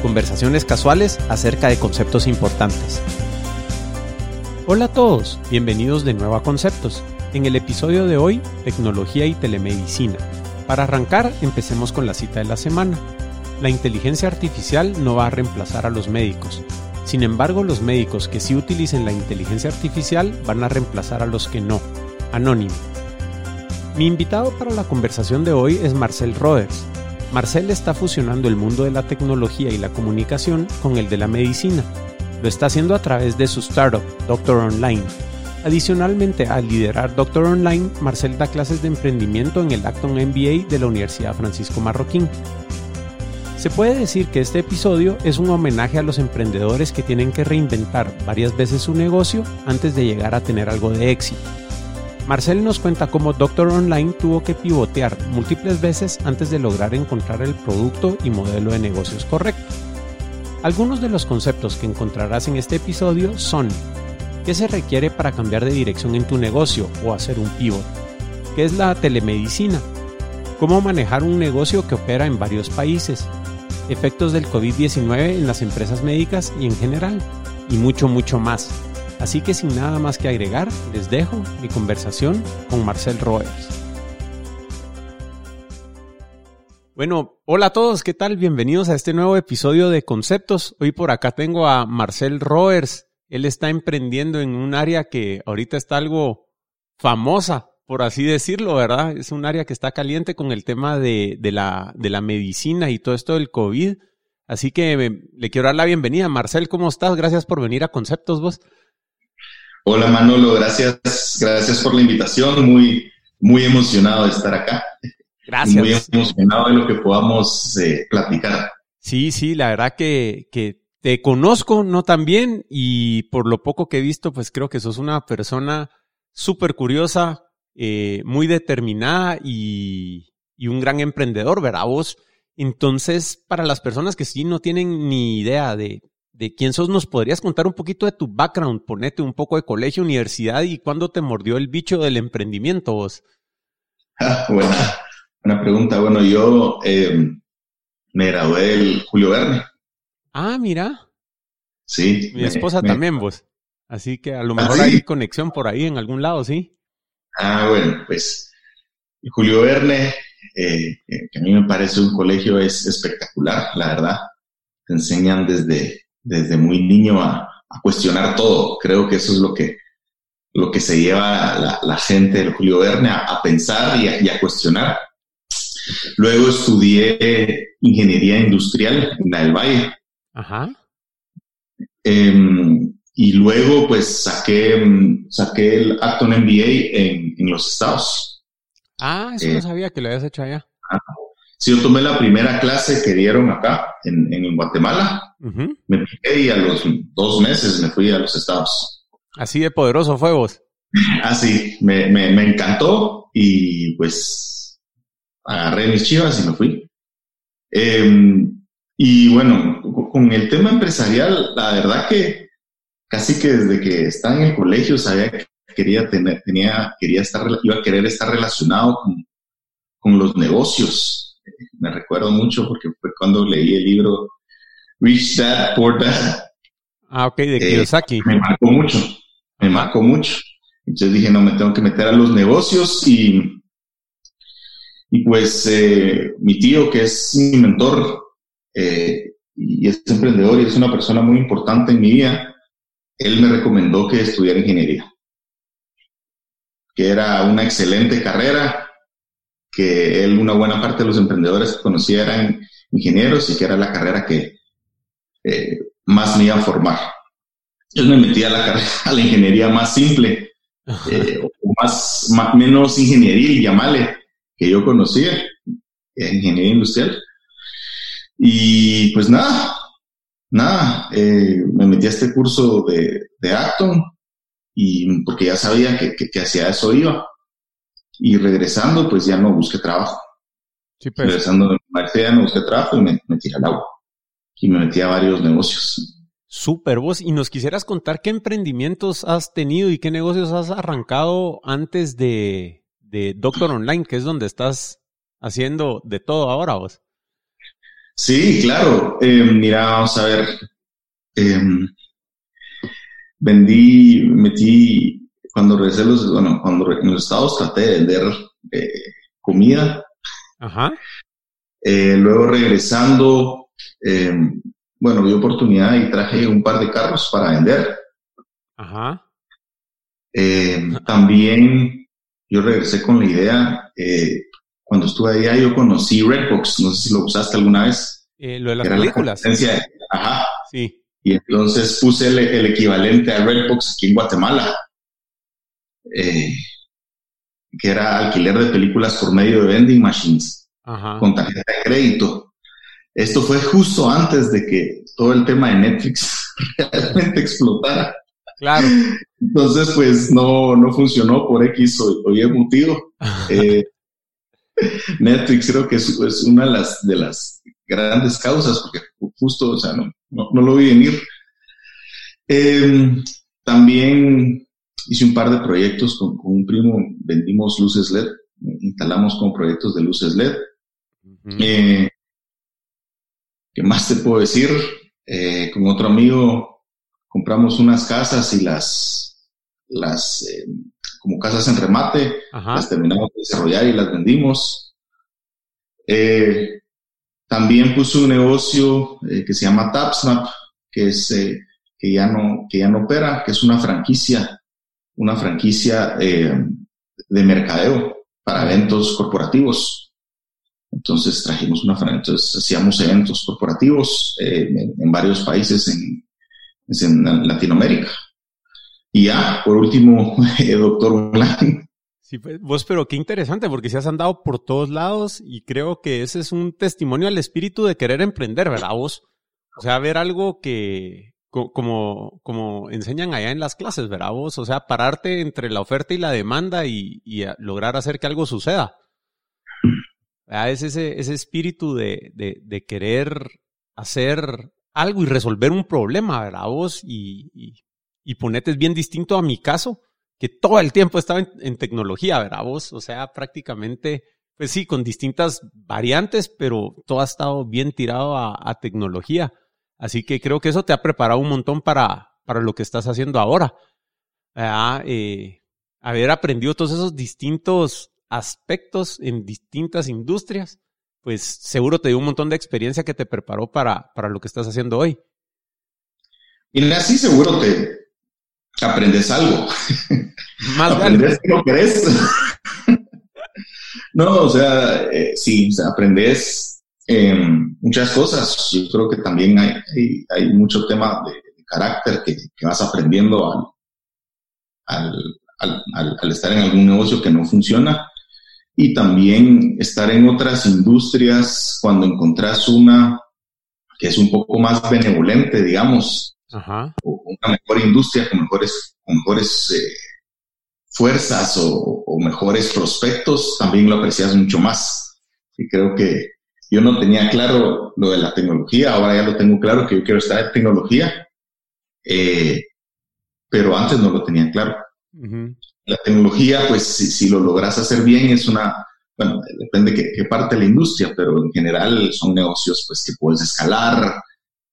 conversaciones casuales acerca de conceptos importantes. Hola a todos, bienvenidos de nuevo a Conceptos. En el episodio de hoy, tecnología y telemedicina. Para arrancar, empecemos con la cita de la semana. La inteligencia artificial no va a reemplazar a los médicos. Sin embargo, los médicos que sí utilicen la inteligencia artificial van a reemplazar a los que no. Anónimo. Mi invitado para la conversación de hoy es Marcel Roders, Marcel está fusionando el mundo de la tecnología y la comunicación con el de la medicina. Lo está haciendo a través de su startup, Doctor Online. Adicionalmente, al liderar Doctor Online, Marcel da clases de emprendimiento en el Acton MBA de la Universidad Francisco Marroquín. Se puede decir que este episodio es un homenaje a los emprendedores que tienen que reinventar varias veces su negocio antes de llegar a tener algo de éxito. Marcel nos cuenta cómo Doctor Online tuvo que pivotear múltiples veces antes de lograr encontrar el producto y modelo de negocios correcto. Algunos de los conceptos que encontrarás en este episodio son ¿Qué se requiere para cambiar de dirección en tu negocio o hacer un pivot? ¿Qué es la telemedicina? ¿Cómo manejar un negocio que opera en varios países? Efectos del COVID-19 en las empresas médicas y en general. Y mucho, mucho más. Así que sin nada más que agregar, les dejo mi conversación con Marcel Roers. Bueno, hola a todos, ¿qué tal? Bienvenidos a este nuevo episodio de Conceptos. Hoy por acá tengo a Marcel Roers. Él está emprendiendo en un área que ahorita está algo famosa, por así decirlo, ¿verdad? Es un área que está caliente con el tema de, la, medicina y todo esto del COVID. Así que le quiero dar la bienvenida. Marcel, ¿cómo estás? Gracias por venir a Conceptos, vos. Hola Manolo, gracias, gracias por la invitación. Muy, muy emocionado de estar acá. Gracias. Muy emocionado de lo que podamos eh, platicar. Sí, sí, la verdad que, que te conozco, no tan bien, y por lo poco que he visto, pues creo que sos una persona súper curiosa, eh, muy determinada y, y un gran emprendedor, ¿verdad vos? Entonces, para las personas que sí no tienen ni idea de de quién sos, ¿nos podrías contar un poquito de tu background? Ponete un poco de colegio, universidad y cuándo te mordió el bicho del emprendimiento vos. Ah, buena, buena pregunta. Bueno, yo eh, me gradué del Julio Verne. Ah, mira. Sí. Mi esposa también, vos. Así que a lo ¿Ah, mejor hay conexión por ahí en algún lado, ¿sí? Ah, bueno, pues Julio Verne, eh, que a mí me parece un colegio es espectacular, la verdad. Te enseñan desde desde muy niño a, cuestionar todo. Creo que eso es lo que, lo que se lleva la, gente del Julio Verne a, pensar y a, cuestionar. Luego estudié ingeniería industrial en del Valle. Ajá. Em, y luego, pues, saqué, saqué el Acton MBA en, los Estados. Ah, eso no eh, sabía que lo habías hecho allá. Si yo tomé la primera clase que dieron acá, en, en Guatemala, me piqué y a los dos meses me fui a los Estados. Así de poderoso fue vos. Así, me, me, me encantó y pues agarré mis chivas y me fui. Em, y bueno, con el tema empresarial, la verdad que casi que desde que estaba en el colegio sabía que quería tener, tenía, quería estar, iba a querer estar relacionado con, con los negocios me recuerdo mucho porque fue cuando leí el libro Rich Dad Poor Dad. Ah, ok, de eh, Kiyosaki. me marcó mucho, me marcó mucho. Entonces dije, no, me tengo que meter a los negocios y, y pues eh, mi tío, que es mi mentor eh, y es emprendedor y es una persona muy importante en mi vida, él me recomendó que estudiara ingeniería, que era una excelente carrera, que él, una buena parte de los emprendedores que conocía eran ingenieros y que era la carrera que eh, más me iba a formar. Yo me metí a la carrera, a la ingeniería más simple, eh, o más, menos ingenieril, llamale, que yo conocía, ingeniería industrial. Y pues nada, nada, eh, me metí a este curso de, de Acton y porque ya sabía que, que, hacia eso iba. Y regresando, pues ya no busqué trabajo. Sí, pues. Regresando de maestría ya no busqué trabajo y me, me tiré al agua. Y me metí a varios negocios. Super vos. Y nos quisieras contar qué emprendimientos has tenido y qué negocios has arrancado antes de, de Doctor Online, que es donde estás haciendo de todo ahora vos. Sí, claro. Eh, mira, vamos a ver. Em, vendí, metí, cuando regresé los, bueno, cuando en los estados traté de vender eh, comida. Ajá. Eh, luego regresando, em, bueno, vi oportunidad y traje un par de carros para vender. Ajá. También yo regresé con la idea, cuando estuve allá yo conocí Redbox, no sé si lo usaste alguna vez. Eh, lo de las películas. ajá. Sí. Y entonces puse el, equivalente a Redbox aquí en Guatemala, eh, que era alquiler de películas por medio de vending machines, ajá. con tarjeta de crédito. Esto fue justo antes de que todo el tema de Netflix realmente explotara. Claro. Entonces, pues no, no funcionó por X o, Y motivo. Eh, Netflix creo que es, una de las, de las grandes causas, porque justo, o sea, no, no, lo vi venir. Em, también hice un par de proyectos con, un primo, vendimos luces LED, instalamos con proyectos de luces LED. Eh, ¿Qué más te puedo decir? Eh, con otro amigo compramos unas casas y las, las em, como casas en remate, las terminamos de desarrollar y las vendimos. Eh, también puse un negocio eh, que se llama TapSnap, que es eh, que ya no que ya no opera, que es una franquicia, una franquicia de mercadeo para eventos corporativos. Entonces trajimos una franquicia, entonces hacíamos eventos corporativos en, varios países en, Latinoamérica. Y ya, por último, doctor online. Sí, pues, vos, pero qué interesante, porque se has andado por todos lados y creo que ese es un testimonio al espíritu de querer emprender, ¿verdad vos? O sea, ver algo que, como, como enseñan allá en las clases, ¿verdad vos? O sea, pararte entre la oferta y la demanda y, lograr hacer que algo suceda. Es ese, ese espíritu de, de, querer hacer algo y resolver un problema, ¿verdad vos? y y ponete es bien distinto a mi caso, que todo el tiempo estaba en, tecnología, ¿verdad vos? O sea, prácticamente, pues sí, con distintas variantes, pero todo ha estado bien tirado a, tecnología. Así que creo que eso te ha preparado un montón para, para lo que estás haciendo ahora. Eh, haber aprendido todos esos distintos aspectos en distintas industrias, pues seguro te dio un montón de experiencia que te preparó para, para lo que estás haciendo hoy. Y así seguro te, aprendes algo. Más aprendes que no crees. no, o sea, eh, sí, o sea, aprendes em, muchas cosas. Yo creo que también hay, hay, mucho tema de, carácter que, vas aprendiendo al, al, al, estar en algún negocio que no funciona y también estar en otras industrias cuando encontrás una que es un poco más benevolente, digamos, o una mejor industria con mejores, mejores eh, fuerzas o, mejores prospectos, también lo aprecias mucho más. Y creo que yo no tenía claro lo de la tecnología, ahora ya lo tengo claro que yo quiero estar en tecnología, eh, pero antes no lo tenía claro. La tecnología, pues si, lo logras hacer bien, es una, bueno, depende de qué, parte de la industria, pero en general son negocios pues que puedes escalar,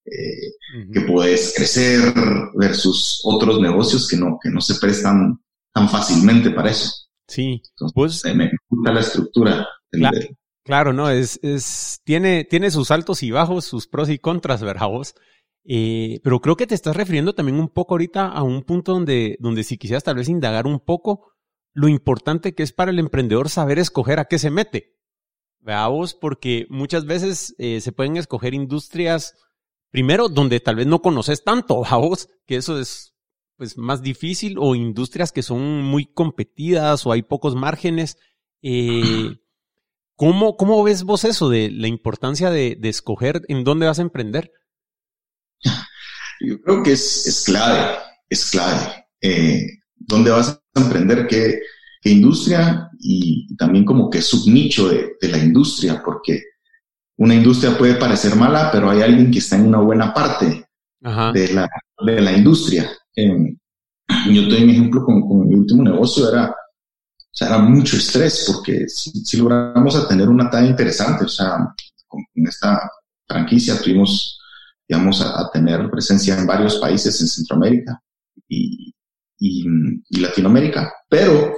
eh, que puedes crecer versus otros negocios que no, que no se prestan tan fácilmente para eso. Sí. pues, me gusta la estructura. Claro, no, es, es, tiene, tiene sus altos y bajos, sus pros y contras, ¿verdad vos? Eh, pero creo que te estás refiriendo también un poco ahorita a un punto donde, donde si quisieras tal vez indagar un poco lo importante que es para el emprendedor saber escoger a qué se mete. Veamos, porque muchas veces eh, se pueden escoger industrias primero, donde tal vez no conoces tanto, vos, que eso es pues más difícil, o industrias que son muy competidas o hay pocos márgenes. Eh, ¿cómo, ¿Cómo ves vos eso de la importancia de, escoger en dónde vas a emprender? Yo creo que es, clave, es clave. Eh, ¿Dónde vas a emprender? ¿Qué, qué industria? Y también como qué subnicho de, de la industria, porque una industria puede parecer mala, pero hay alguien que está en una buena parte de la, de la industria. Eh, yo doy un ejemplo con, con, mi último negocio, era, o sea, era mucho estrés, porque si, logramos a tener una talla interesante, o sea, con, esta franquicia tuvimos, digamos, a, tener presencia en varios países en Centroamérica y, y, y, Latinoamérica, pero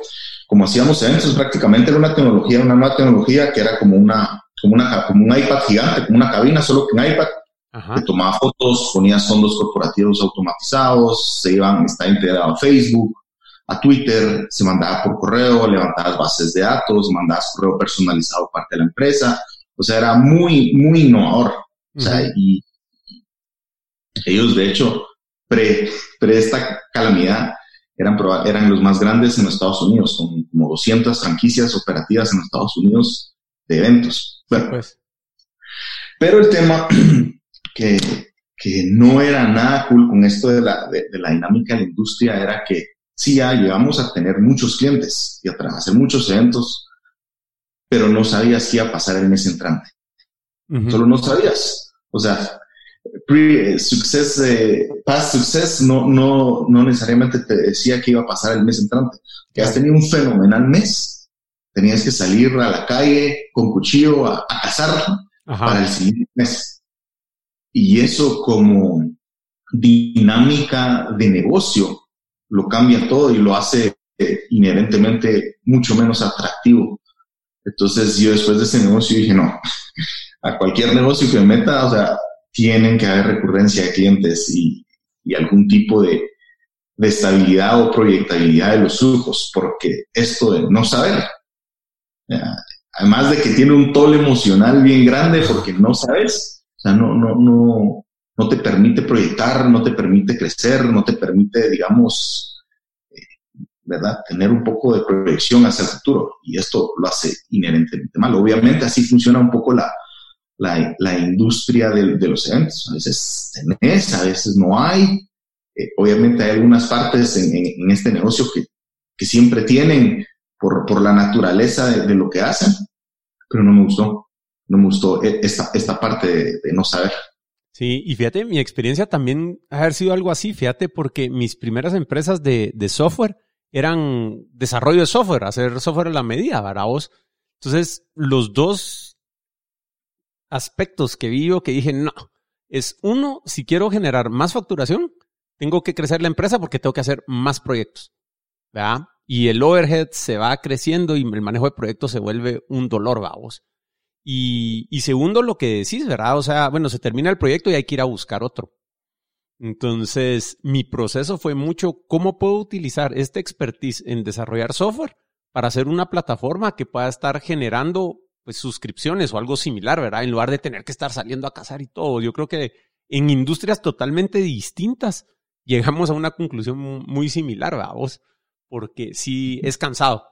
como hacíamos eventos, prácticamente era una tecnología, una nueva tecnología que era como una como, una, como un iPad gigante, como una cabina, solo que en iPad. Te tomaba fotos, ponías fondos corporativos automatizados, se iban, está integrado a Facebook, a Twitter, se mandaba por correo, levantabas bases de datos, mandabas correo personalizado parte de la empresa. O sea, era muy, muy innovador. O sea, y ellos, de hecho, pre, pre esta calamidad, eran, eran los más grandes en Estados Unidos, con como 200 franquicias operativas en Estados Unidos de eventos. Bueno, pues. Pero el tema que, que, no era nada cool con esto de la, de, la dinámica de la industria era que sí, ya llegamos a tener muchos clientes y a hacer muchos eventos, pero no sabías qué iba a pasar el mes entrante. Solo no sabías. O sea, pre-success, eh, past success no, no, no necesariamente te decía qué iba a pasar el mes entrante. Que has tenido un fenomenal mes tenías que salir a la calle con cuchillo a, cazar para el siguiente mes. Y eso como dinámica de negocio lo cambia todo y lo hace eh, inherentemente mucho menos atractivo. Entonces yo después de ese negocio dije, no, a cualquier negocio que me meta, o sea, tienen que haber recurrencia de clientes y, y algún tipo de, de estabilidad o proyectabilidad de los flujos, porque esto de no saber Además de que tiene un tol emocional bien grande porque no sabes, o sea, no, no, no, no te permite proyectar, no te permite crecer, no te permite, digamos, eh, ¿verdad? Tener un poco de proyección hacia el futuro. Y esto lo hace inherentemente mal. Obviamente así funciona un poco la, la, industria de, los eventos. A veces tenés, a veces no hay. Eh, obviamente hay algunas partes en este negocio que, que siempre tienen por, por la naturaleza de, lo que hacen, pero no me gustó, no me gustó e, esta, esta parte de, no saber. Sí, y fíjate, mi experiencia también ha haber sido algo así, fíjate, porque mis primeras empresas de, software eran desarrollo de software, hacer software a la medida, ¿verdad vos? Entonces, los dos aspectos que vi yo que dije, no, es uno, si quiero generar más facturación, tengo que crecer la empresa porque tengo que hacer más proyectos, ¿verdad? y el overhead se va creciendo y el manejo de proyectos se vuelve un dolor, vamos. Y, segundo, lo que decís, ¿verdad? O sea, bueno, se termina el proyecto y hay que ir a buscar otro. Entonces, mi proceso fue mucho cómo puedo utilizar este expertise en desarrollar software para hacer una plataforma que pueda estar generando pues, suscripciones o algo similar, ¿verdad? En lugar de tener que estar saliendo a cazar y todo. Yo creo que en industrias totalmente distintas llegamos a una conclusión muy similar, vamos porque sí es cansado.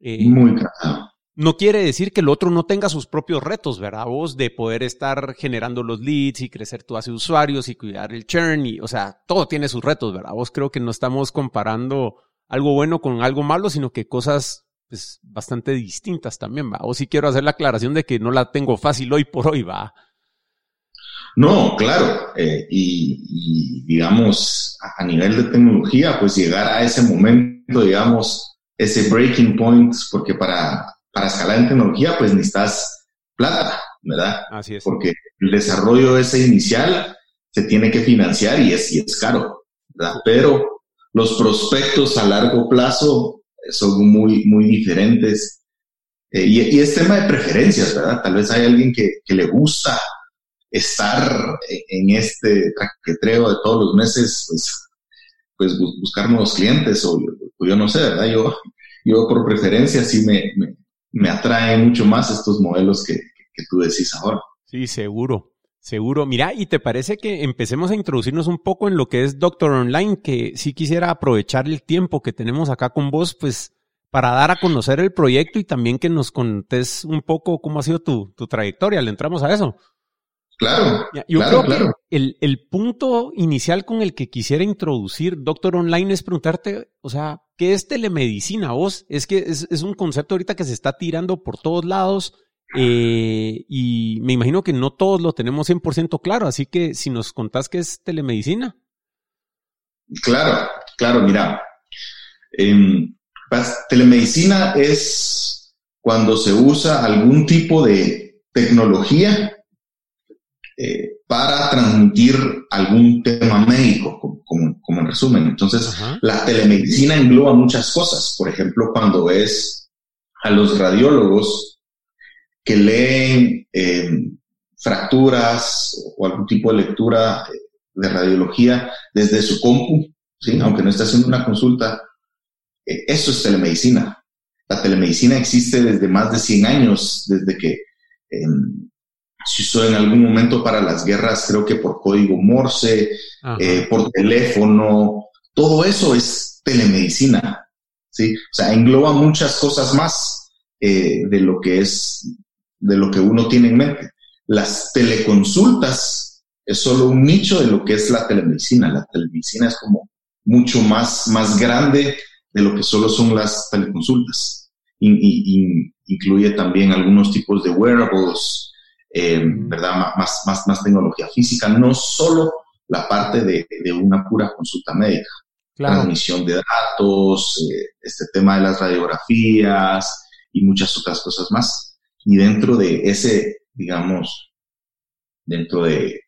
Eh, Muy cansado. No quiere decir que el otro no tenga sus propios retos, ¿verdad? Vos de poder estar generando los leads y crecer tu base usuarios y cuidar el churn y, o sea, todo tiene sus retos, ¿verdad? Vos creo que no estamos comparando algo bueno con algo malo, sino que cosas pues, bastante distintas también, ¿va? O sí quiero hacer la aclaración de que no la tengo fácil hoy por hoy, ¿va? No, claro, eh, y, digamos, a, nivel de tecnología, pues llegar a ese momento, digamos, ese breaking point, porque para, para escalar en tecnología, pues necesitas plata, ¿verdad? Así es. Porque el desarrollo ese inicial se tiene que financiar y es, y es caro, ¿verdad? Pero los prospectos a largo plazo son muy, muy diferentes. Eh, y, y, es tema de preferencias, ¿verdad? Tal vez hay alguien que, que le gusta estar en este traquetreo de todos los meses, pues, pues buscar nuevos clientes o, yo no sé, ¿verdad? Yo, yo por preferencia sí me, me, me atraen mucho más estos modelos que, que, tú decís ahora. Sí, seguro. Seguro. Mira, ¿y te parece que empecemos a introducirnos un poco en lo que es Doctor Online? Que sí quisiera aprovechar el tiempo que tenemos acá con vos, pues, para dar a conocer el proyecto y también que nos contés un poco cómo ha sido tu, tu trayectoria. ¿Le entramos a eso? Claro, Yo claro, creo claro. Que el, el, punto inicial con el que quisiera introducir Doctor Online es preguntarte, o sea, ¿qué es telemedicina vos? Es que es, es un concepto ahorita que se está tirando por todos lados eh, y me imagino que no todos lo tenemos 100% claro, así que si nos contás qué es telemedicina. Claro, claro, mira, eh, telemedicina es cuando se usa algún tipo de tecnología eh, para transmitir algún tema médico, como, como, en resumen. Entonces, la telemedicina engloba muchas cosas. Por ejemplo, cuando ves a los radiólogos que leen eh, fracturas o algún tipo de lectura eh, de radiología desde su compu, ¿sí? aunque no esté haciendo una consulta, eso es telemedicina. La telemedicina existe desde más de 100 años, desde que em, se usó en algún momento para las guerras, creo que por código Morse, eh, por teléfono, todo eso es telemedicina, ¿sí? O sea, engloba muchas cosas más eh, de lo que es, de lo que uno tiene en mente. Las teleconsultas es solo un nicho de lo que es la telemedicina. La telemedicina es como mucho más, más grande de lo que solo son las teleconsultas. Incluye también algunos tipos de wearables, eh, ¿verdad? Más, más, más tecnología física, no solo la parte de, de una pura consulta médica. Transmisión de datos, eh, este tema de las radiografías y muchas otras cosas más. Y dentro de ese, digamos, dentro de,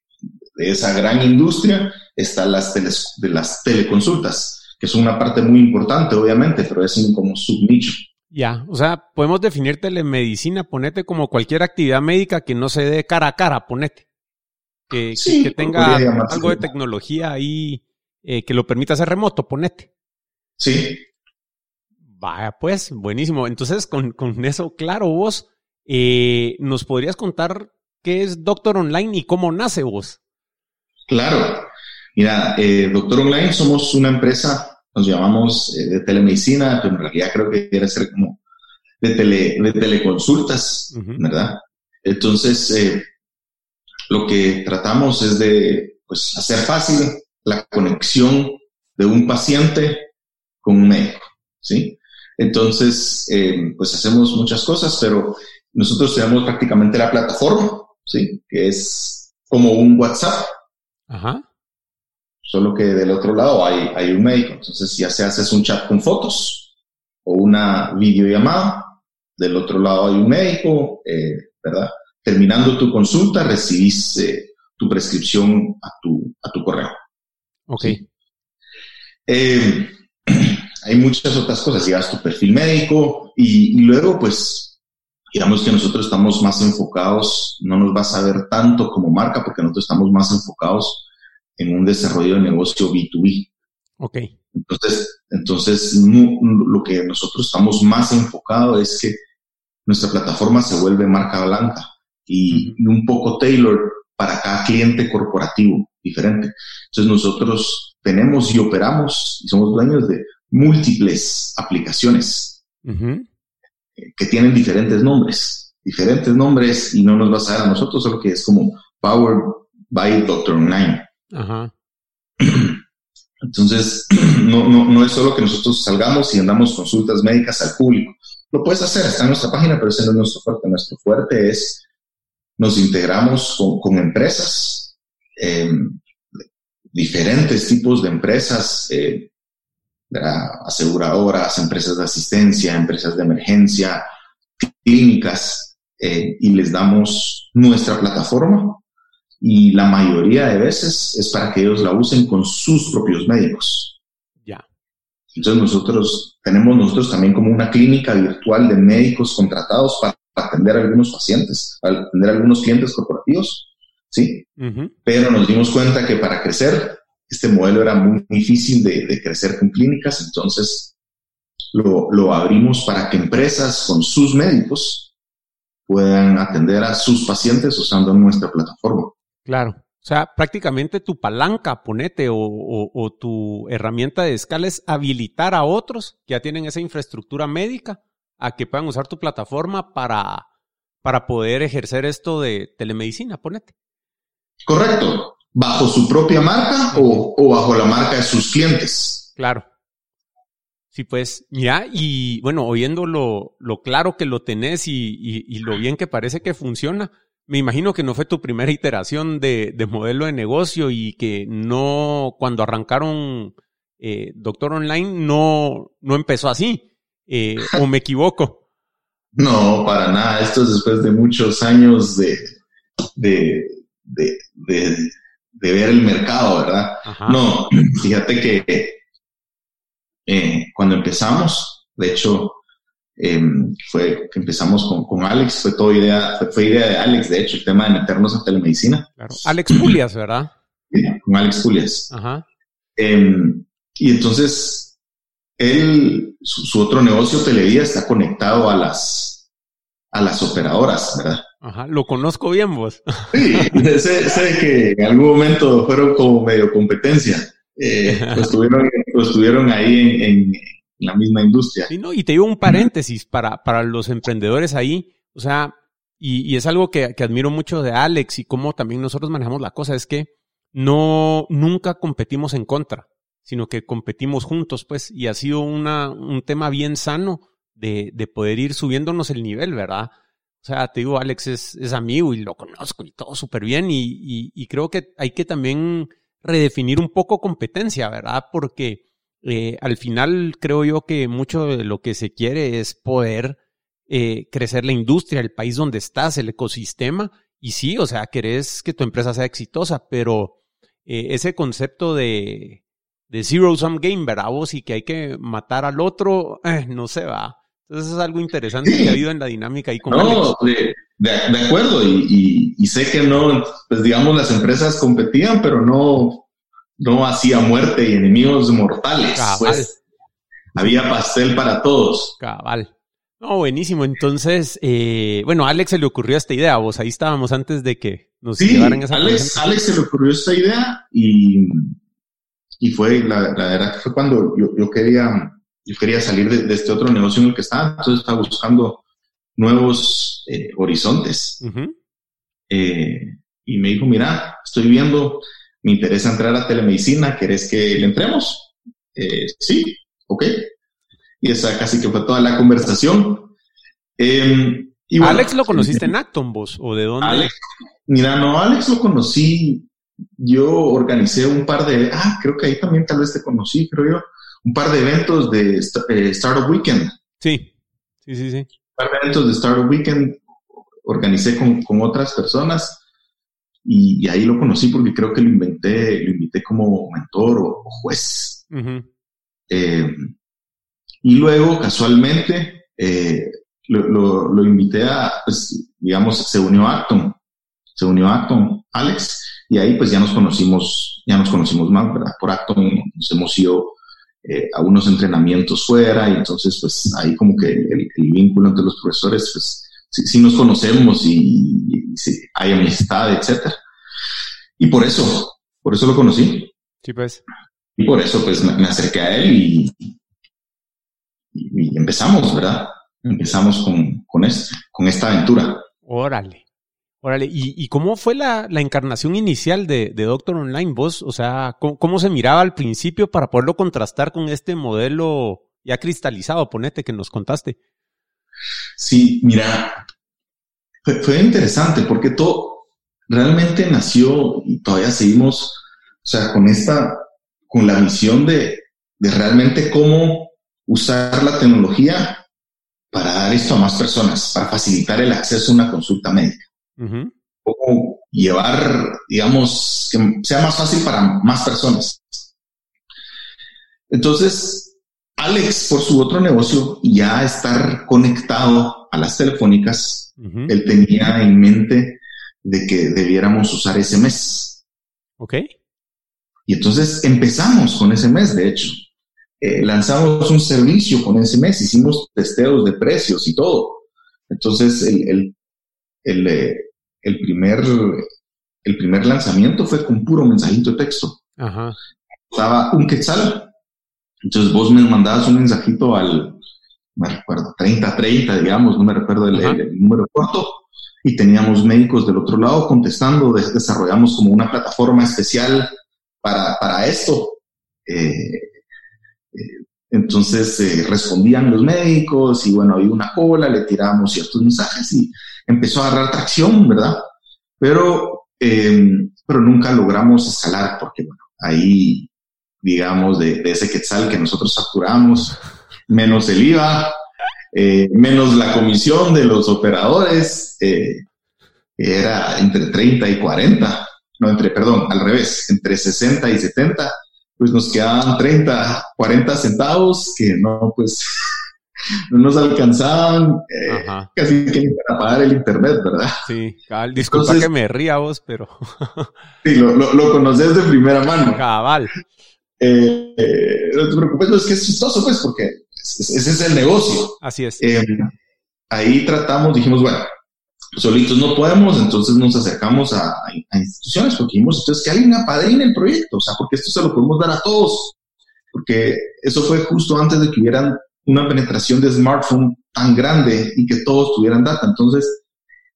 de esa gran industria están las, de las teleconsultas, que son una parte muy importante, obviamente, pero es un como subnicho. Ya, o sea, podemos definir telemedicina, ponete como cualquier actividad médica que no se dé cara a cara, ponete. Que, que, tenga algo de tecnología ahí eh, que lo permita hacer remoto, ponete. Sí. Vaya, pues, buenísimo. Entonces, con, con eso, claro, vos, eh, ¿nos podrías contar qué es Doctor Online y cómo nace vos? Claro. Mira, eh, Doctor Online somos una empresa nos llamamos eh, de telemedicina, pero en realidad creo que quiere ser como de, tele, de teleconsultas, ¿verdad? Entonces, eh, lo que tratamos es de pues, hacer fácil la conexión de un paciente con un médico, ¿sí? Entonces, eh, pues hacemos muchas cosas, pero nosotros tenemos prácticamente la plataforma, ¿sí? Que es como un WhatsApp. Ajá solo que del otro lado hay, hay un médico. Entonces ya se hace un chat con fotos o una videollamada, del otro lado hay un médico, eh, ¿verdad? Terminando tu consulta, recibís eh, tu prescripción a tu, a tu correo. Ok. Eh, hay muchas otras cosas, llegas tu perfil médico y, y, luego, pues, digamos que nosotros estamos más enfocados, no nos vas a ver tanto como marca porque nosotros estamos más enfocados en un desarrollo de negocio B2B. Ok. Entonces, entonces lo que nosotros estamos más enfocados es que nuestra plataforma se vuelve marca blanca y, un poco tailor para cada cliente corporativo diferente. Entonces nosotros tenemos y operamos y somos dueños de múltiples aplicaciones que tienen diferentes nombres, diferentes nombres y no nos vas a dar a nosotros, solo que es como Power by Doctor Online. Ajá. Entonces, no, no, no, es solo que nosotros salgamos y andamos consultas médicas al público. Lo puedes hacer, está en nuestra página, pero ese no es nuestro fuerte. Nuestro fuerte es, nos integramos con, empresas, em, diferentes tipos de empresas, eh, aseguradoras, empresas de asistencia, empresas de emergencia, clínicas, eh, y les damos nuestra plataforma y la mayoría de veces es para que ellos la usen con sus propios médicos. Ya. Entonces nosotros tenemos nosotros también como una clínica virtual de médicos contratados para atender a algunos pacientes, para atender a algunos clientes corporativos, ¿sí? Pero nos dimos cuenta que para crecer, este modelo era muy difícil de, de crecer con clínicas, entonces lo, lo abrimos para que empresas con sus médicos puedan atender a sus pacientes usando nuestra plataforma. Claro. O sea, prácticamente tu palanca, ponete, o, tu herramienta de escala es habilitar a otros que ya tienen esa infraestructura médica a que puedan usar tu plataforma para, para poder ejercer esto de telemedicina, ponete. Correcto. ¿Bajo su propia marca o, o bajo la marca de sus clientes? Claro. Sí, pues, mira, y bueno, oyendo lo, lo claro que lo tenés y, y, lo bien que parece que funciona, me imagino que no fue tu primera iteración de, de modelo de negocio y que no, cuando arrancaron eh, Doctor Online, no, no empezó así, eh, o me equivoco. No, para nada. Esto es después de muchos años de, de, de, de, de ver el mercado, ¿verdad? No, fíjate que eh, cuando empezamos, de hecho, em, fue que empezamos con, con, Alex, fue toda idea, fue, idea de Alex, de hecho, el tema de meternos a telemedicina. Alex Pulias, ¿verdad? con Alex Pulias. Ajá. Em, y entonces, él, su, otro negocio, Televía, está conectado a las, a las operadoras, ¿verdad? Ajá, lo conozco bien vos. Sí, sé, sé que en algún momento fueron como medio competencia. Eh, pues, estuvieron, ahí en, la misma industria. y te digo un paréntesis para, para los emprendedores ahí, o sea, y, es algo que, admiro mucho de Alex y cómo también nosotros manejamos la cosa, es que no, nunca competimos en contra, sino que competimos juntos, pues, y ha sido una, un tema bien sano de, de poder ir subiéndonos el nivel, ¿verdad? O sea, te digo, Alex es, es amigo y lo conozco y todo súper bien y, y, y, creo que hay que también redefinir un poco competencia, ¿verdad? Porque eh, al final creo yo que mucho de lo que se quiere es poder eh, crecer la industria, el país donde estás, el ecosistema. Y sí, o sea, querés que tu empresa sea exitosa, pero eh, ese concepto de, de zero sum game, ¿verdad? Vos y que hay que matar al otro, no se va. Entonces es algo interesante que ha habido en la dinámica ahí con No, de, de, acuerdo, y, y, sé que no, pues digamos, las empresas competían, pero no, no hacía muerte y enemigos mortales. Cabal. Pues había pastel para todos. Cabal. No, buenísimo. Entonces, eh, bueno, a Alex se le ocurrió esta idea, vos ahí estábamos antes de que nos sí, llevaran esa Alex, Alex se le ocurrió esta idea y, y fue, la, la verdad que fue cuando yo, yo quería yo quería salir de, este otro negocio en el que estaba, entonces estaba buscando nuevos eh, horizontes. Eh, y me dijo, mira, estoy viendo, me interesa entrar a telemedicina, ¿querés que le entremos? Eh, sí, ok. Y esa casi que fue toda la conversación. Y ¿Alex lo conociste en Acton vos? ¿O de dónde? Alex, mira, no, Alex lo conocí, yo organicé un par de, ah, creo que ahí también tal vez te conocí, creo yo un par de eventos de eh, Startup Weekend. Sí, sí, sí, sí. Un par de eventos de Startup Weekend organicé con, con otras personas y, ahí lo conocí porque creo que lo inventé, lo invité como mentor o, juez. Eh, y luego, casualmente, eh, lo, lo, invité a, pues, digamos, se unió a Acton, se unió a Acton, Alex, y ahí pues ya nos conocimos, ya nos conocimos más, ¿verdad? Por Acton nos hemos ido eh, a unos entrenamientos fuera y entonces pues ahí como que el, vínculo entre los profesores pues sí, nos conocemos y, hay amistad, etcétera. Y por eso, por eso lo conocí. Sí, pues. Y por eso pues me, acerqué a él y, y, empezamos, ¿verdad? Empezamos con, con, este, con esta aventura. Órale. Órale, ¿y, cómo fue la, encarnación inicial de, Doctor Online? Vos, o sea, ¿cómo, se miraba al principio para poderlo contrastar con este modelo ya cristalizado, ponete, que nos contaste? Sí, mira, fue, interesante porque todo realmente nació y todavía seguimos, o sea, con esta, con la visión de, de realmente cómo usar la tecnología para dar esto a más personas, para facilitar el acceso a una consulta médica. Cómo llevar, digamos, que sea más fácil para más personas. Entonces, Alex, por su otro negocio, ya estar conectado a las telefónicas, él tenía en mente de que debiéramos usar ese mes. Ok. Y entonces empezamos con ese mes, de hecho. Eh, lanzamos un servicio con ese mes, hicimos testeos de precios y todo. Entonces, el, el, el, eh, el primer, el primer lanzamiento fue con puro mensajito de texto. Ajá. Estaba un quetzal. Entonces vos me mandabas un mensajito al, me recuerdo, 30-30, digamos, no me recuerdo el, número corto. y teníamos médicos del otro lado contestando. desarrollamos como una plataforma especial para, para esto. Eh, eh, entonces eh, respondían los médicos y bueno, había una cola, le tirábamos ciertos mensajes y empezó a agarrar tracción, ¿verdad? Pero, pero nunca logramos escalar porque bueno, ahí, digamos, de, de ese quetzal que nosotros facturamos, menos el IVA, eh, menos la comisión de los operadores, eh, era entre 30 y 40, no, entre, perdón, al revés, entre 60 y 70, pues nos quedaban 30, 40 centavos que no, pues, no nos alcanzaban eh, casi que para pagar el internet, ¿verdad? Sí, cabal, disculpa que me ría vos, pero... sí, lo, lo, conoces de primera mano. Cabal. No te preocupes, es que es chistoso, pues, porque ese es el negocio. Así es. Eh, ahí tratamos, dijimos, bueno, solitos no podemos, entonces nos acercamos a, instituciones porque dijimos, entonces que alguien apadrine el proyecto, o sea, porque esto se lo podemos dar a todos, porque eso fue justo antes de que hubieran una penetración de smartphone tan grande y que todos tuvieran data. Entonces,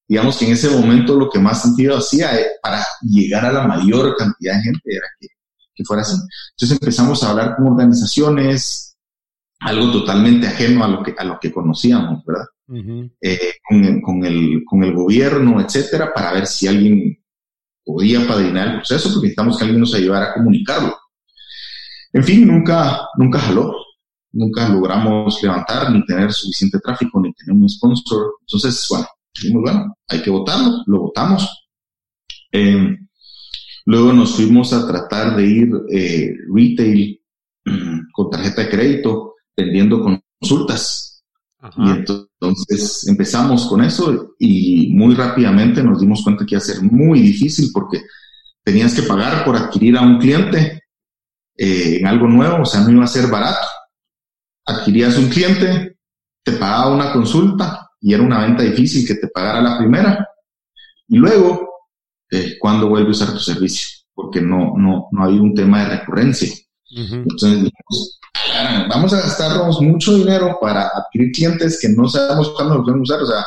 digamos que en ese momento lo que más sentido hacía eh, para llegar a la mayor cantidad de gente era que, que fuera así. Entonces empezamos a hablar con organizaciones, algo totalmente ajeno a lo que, a lo que conocíamos, ¿verdad? Eh, con, el, con, el, gobierno, etcétera, para ver si alguien podía padrinar el proceso, porque necesitamos que alguien nos ayudara a comunicarlo. En fin, nunca, nunca jaló, nunca logramos levantar, ni tener suficiente tráfico, ni tener un sponsor. Entonces, bueno, dijimos, bueno, hay que votarlo, lo votamos. Eh, luego nos fuimos a tratar de ir eh, retail con tarjeta de crédito vendiendo consultas. Y entonces empezamos con eso y muy rápidamente nos dimos cuenta que iba a ser muy difícil porque tenías que pagar por adquirir a un cliente eh, en algo nuevo, o sea, no iba a ser barato. Adquirías un cliente, te pagaba una consulta y era una venta difícil que te pagara la primera. Y luego, eh, ¿cuándo vuelve a usar tu servicio? Porque no, no, no había un tema de recurrencia. Entonces dijimos, vamos a gastarnos mucho dinero para adquirir clientes que no sabemos cuándo los podemos usar, o sea,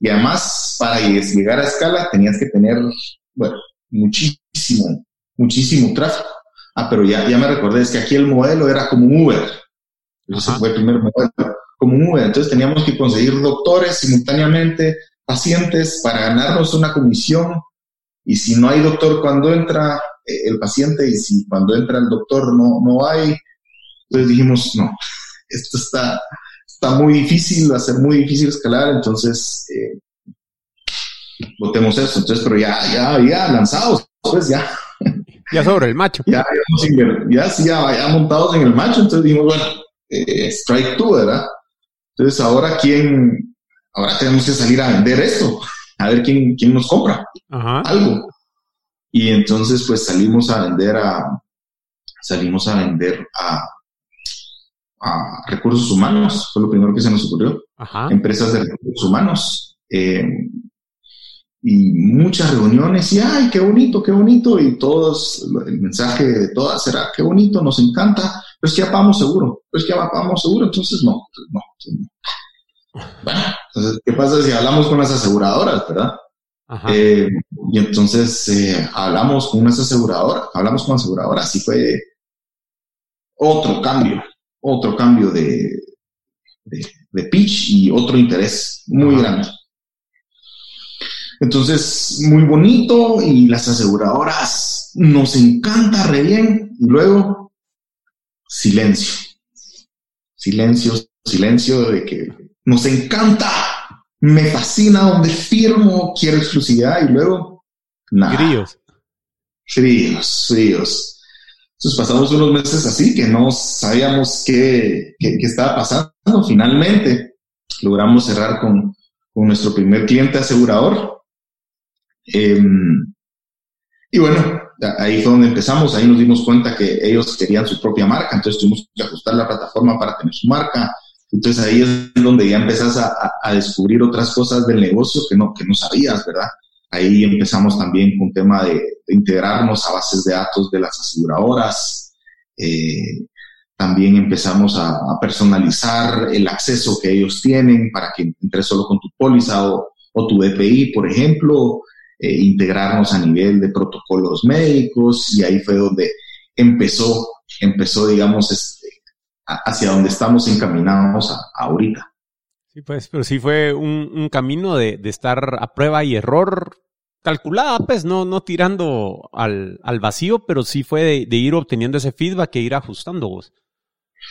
y además para llegar a escala tenías que tener, bueno, muchísimo, muchísimo tráfico. Ah, pero ya, ya me recordé, es que aquí el modelo era como un Uber. Ese fue el primer modelo, como un Uber. Entonces teníamos que conseguir doctores simultáneamente, pacientes, para ganarnos una comisión. Y si no hay doctor cuando entra eh, el paciente y si cuando entra el doctor no, no hay, entonces dijimos, no, esto está, está muy difícil, va a ser muy difícil escalar, entonces eh, votemos eso. Entonces, pero ya, ya, ya lanzados, pues ya. Ya sobre el macho. Ya, ya, ya, ya montados en el macho, entonces dijimos, bueno, eh, strike two, ¿verdad? Entonces, ahora quién, ahora tenemos que salir a vender esto, a ver quién, quién nos compra algo. Y entonces, pues salimos a vender a, salimos a vender a, a recursos humanos, fue lo primero que se nos ocurrió. Empresas de recursos humanos. Eh, y muchas reuniones y, ay, qué bonito, qué bonito. Y todos, el mensaje de todas era, qué bonito, nos encanta, pero es que ya pagamos seguro, pero es que ya pagamos seguro, entonces no, no, Bueno, entonces, ¿qué pasa si hablamos con las aseguradoras, verdad? Eh, y entonces eh, hablamos con unas aseguradoras, hablamos con aseguradoras y fue otro cambio, otro cambio de, de, pitch y otro interés muy grande. Entonces, muy bonito y las aseguradoras nos encanta re bien. Y luego, silencio. Silencio, silencio de que nos encanta, me fascina donde firmo, quiero exclusividad y luego, nada. Fríos. Fríos, fríos. Entonces pasamos unos meses así que no sabíamos qué, estaba pasando. Finalmente logramos cerrar con, nuestro primer cliente asegurador. Em, y bueno, ahí fue donde empezamos, ahí nos dimos cuenta que ellos querían su propia marca, entonces tuvimos que ajustar la plataforma para tener su marca. Entonces ahí es donde ya empezás a, descubrir otras cosas del negocio que no, que no sabías, ¿verdad? Ahí empezamos también con tema de, integrarnos a bases de datos de las aseguradoras. Eh, también empezamos a, personalizar el acceso que ellos tienen para que entres solo con tu póliza o, tu EPI, por ejemplo, eh, integrarnos a nivel de protocolos médicos y ahí fue donde empezó, empezó, digamos, hacia donde estamos encaminados ahorita. Sí, pues, pero sí fue un, camino de, estar a prueba y error calculada, pues, no, no tirando al, vacío, pero sí fue de, ir obteniendo ese feedback e ir ajustando vos.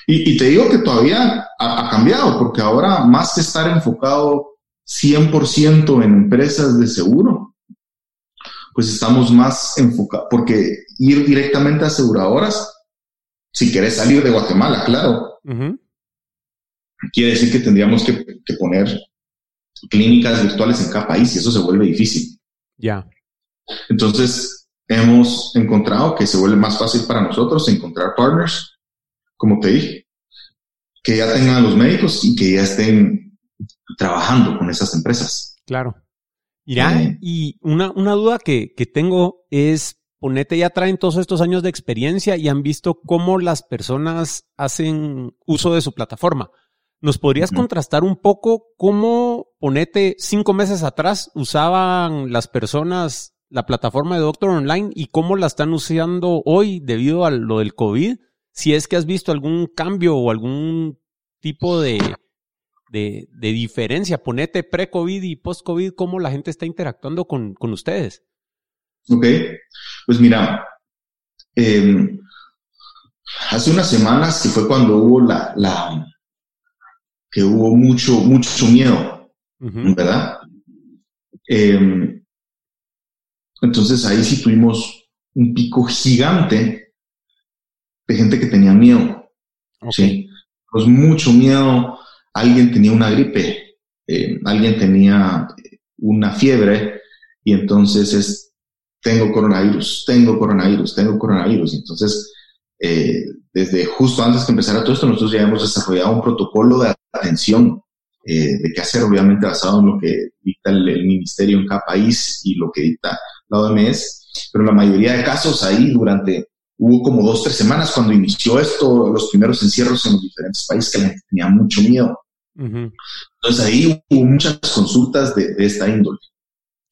Y, te digo que todavía ha, cambiado, porque ahora más que estar enfocado 100% en empresas de seguro, pues estamos más enfocados, porque ir directamente a aseguradoras, si querés salir de Guatemala, claro, quiere decir que tendríamos que, poner clínicas virtuales en cada país y eso se vuelve difícil. Ya. Entonces, hemos encontrado que se vuelve más fácil para nosotros encontrar partners como te dije, que ya tengan a los médicos y que ya estén trabajando con esas empresas. Claro. Mira, eh. y una, una duda que, que tengo es, ponete, ya traen todos estos años de experiencia y han visto cómo las personas hacen uso de su plataforma. ¿Nos podrías contrastar un poco cómo, ponete, cinco meses atrás usaban las personas la plataforma de Doctor Online y cómo la están usando hoy debido a lo del COVID? si es que has visto algún cambio o algún tipo de, de, diferencia. Ponete pre-COVID y post-COVID, cómo la gente está interactuando con, ustedes. Ok, pues mira, em, hace unas semanas, que fue cuando hubo la, la que hubo mucho, mucho miedo, ¿verdad? Em, entonces ahí sí tuvimos un pico gigante de gente que tenía miedo. Sí. Pues mucho miedo. Alguien tenía una gripe, eh, alguien tenía una fiebre y entonces es, tengo coronavirus, tengo coronavirus, tengo coronavirus. Entonces, eh, desde justo antes que empezara todo esto, nosotros ya hemos desarrollado un protocolo de atención eh, de qué hacer, obviamente basado en lo que dicta el, el, ministerio en cada país y lo que dicta la OMS. Pero la mayoría de casos ahí durante hubo como dos, tres semanas cuando inició esto, los primeros encierros en los diferentes países que la gente tenía mucho miedo. Entonces ahí hubo muchas consultas de, esta índole.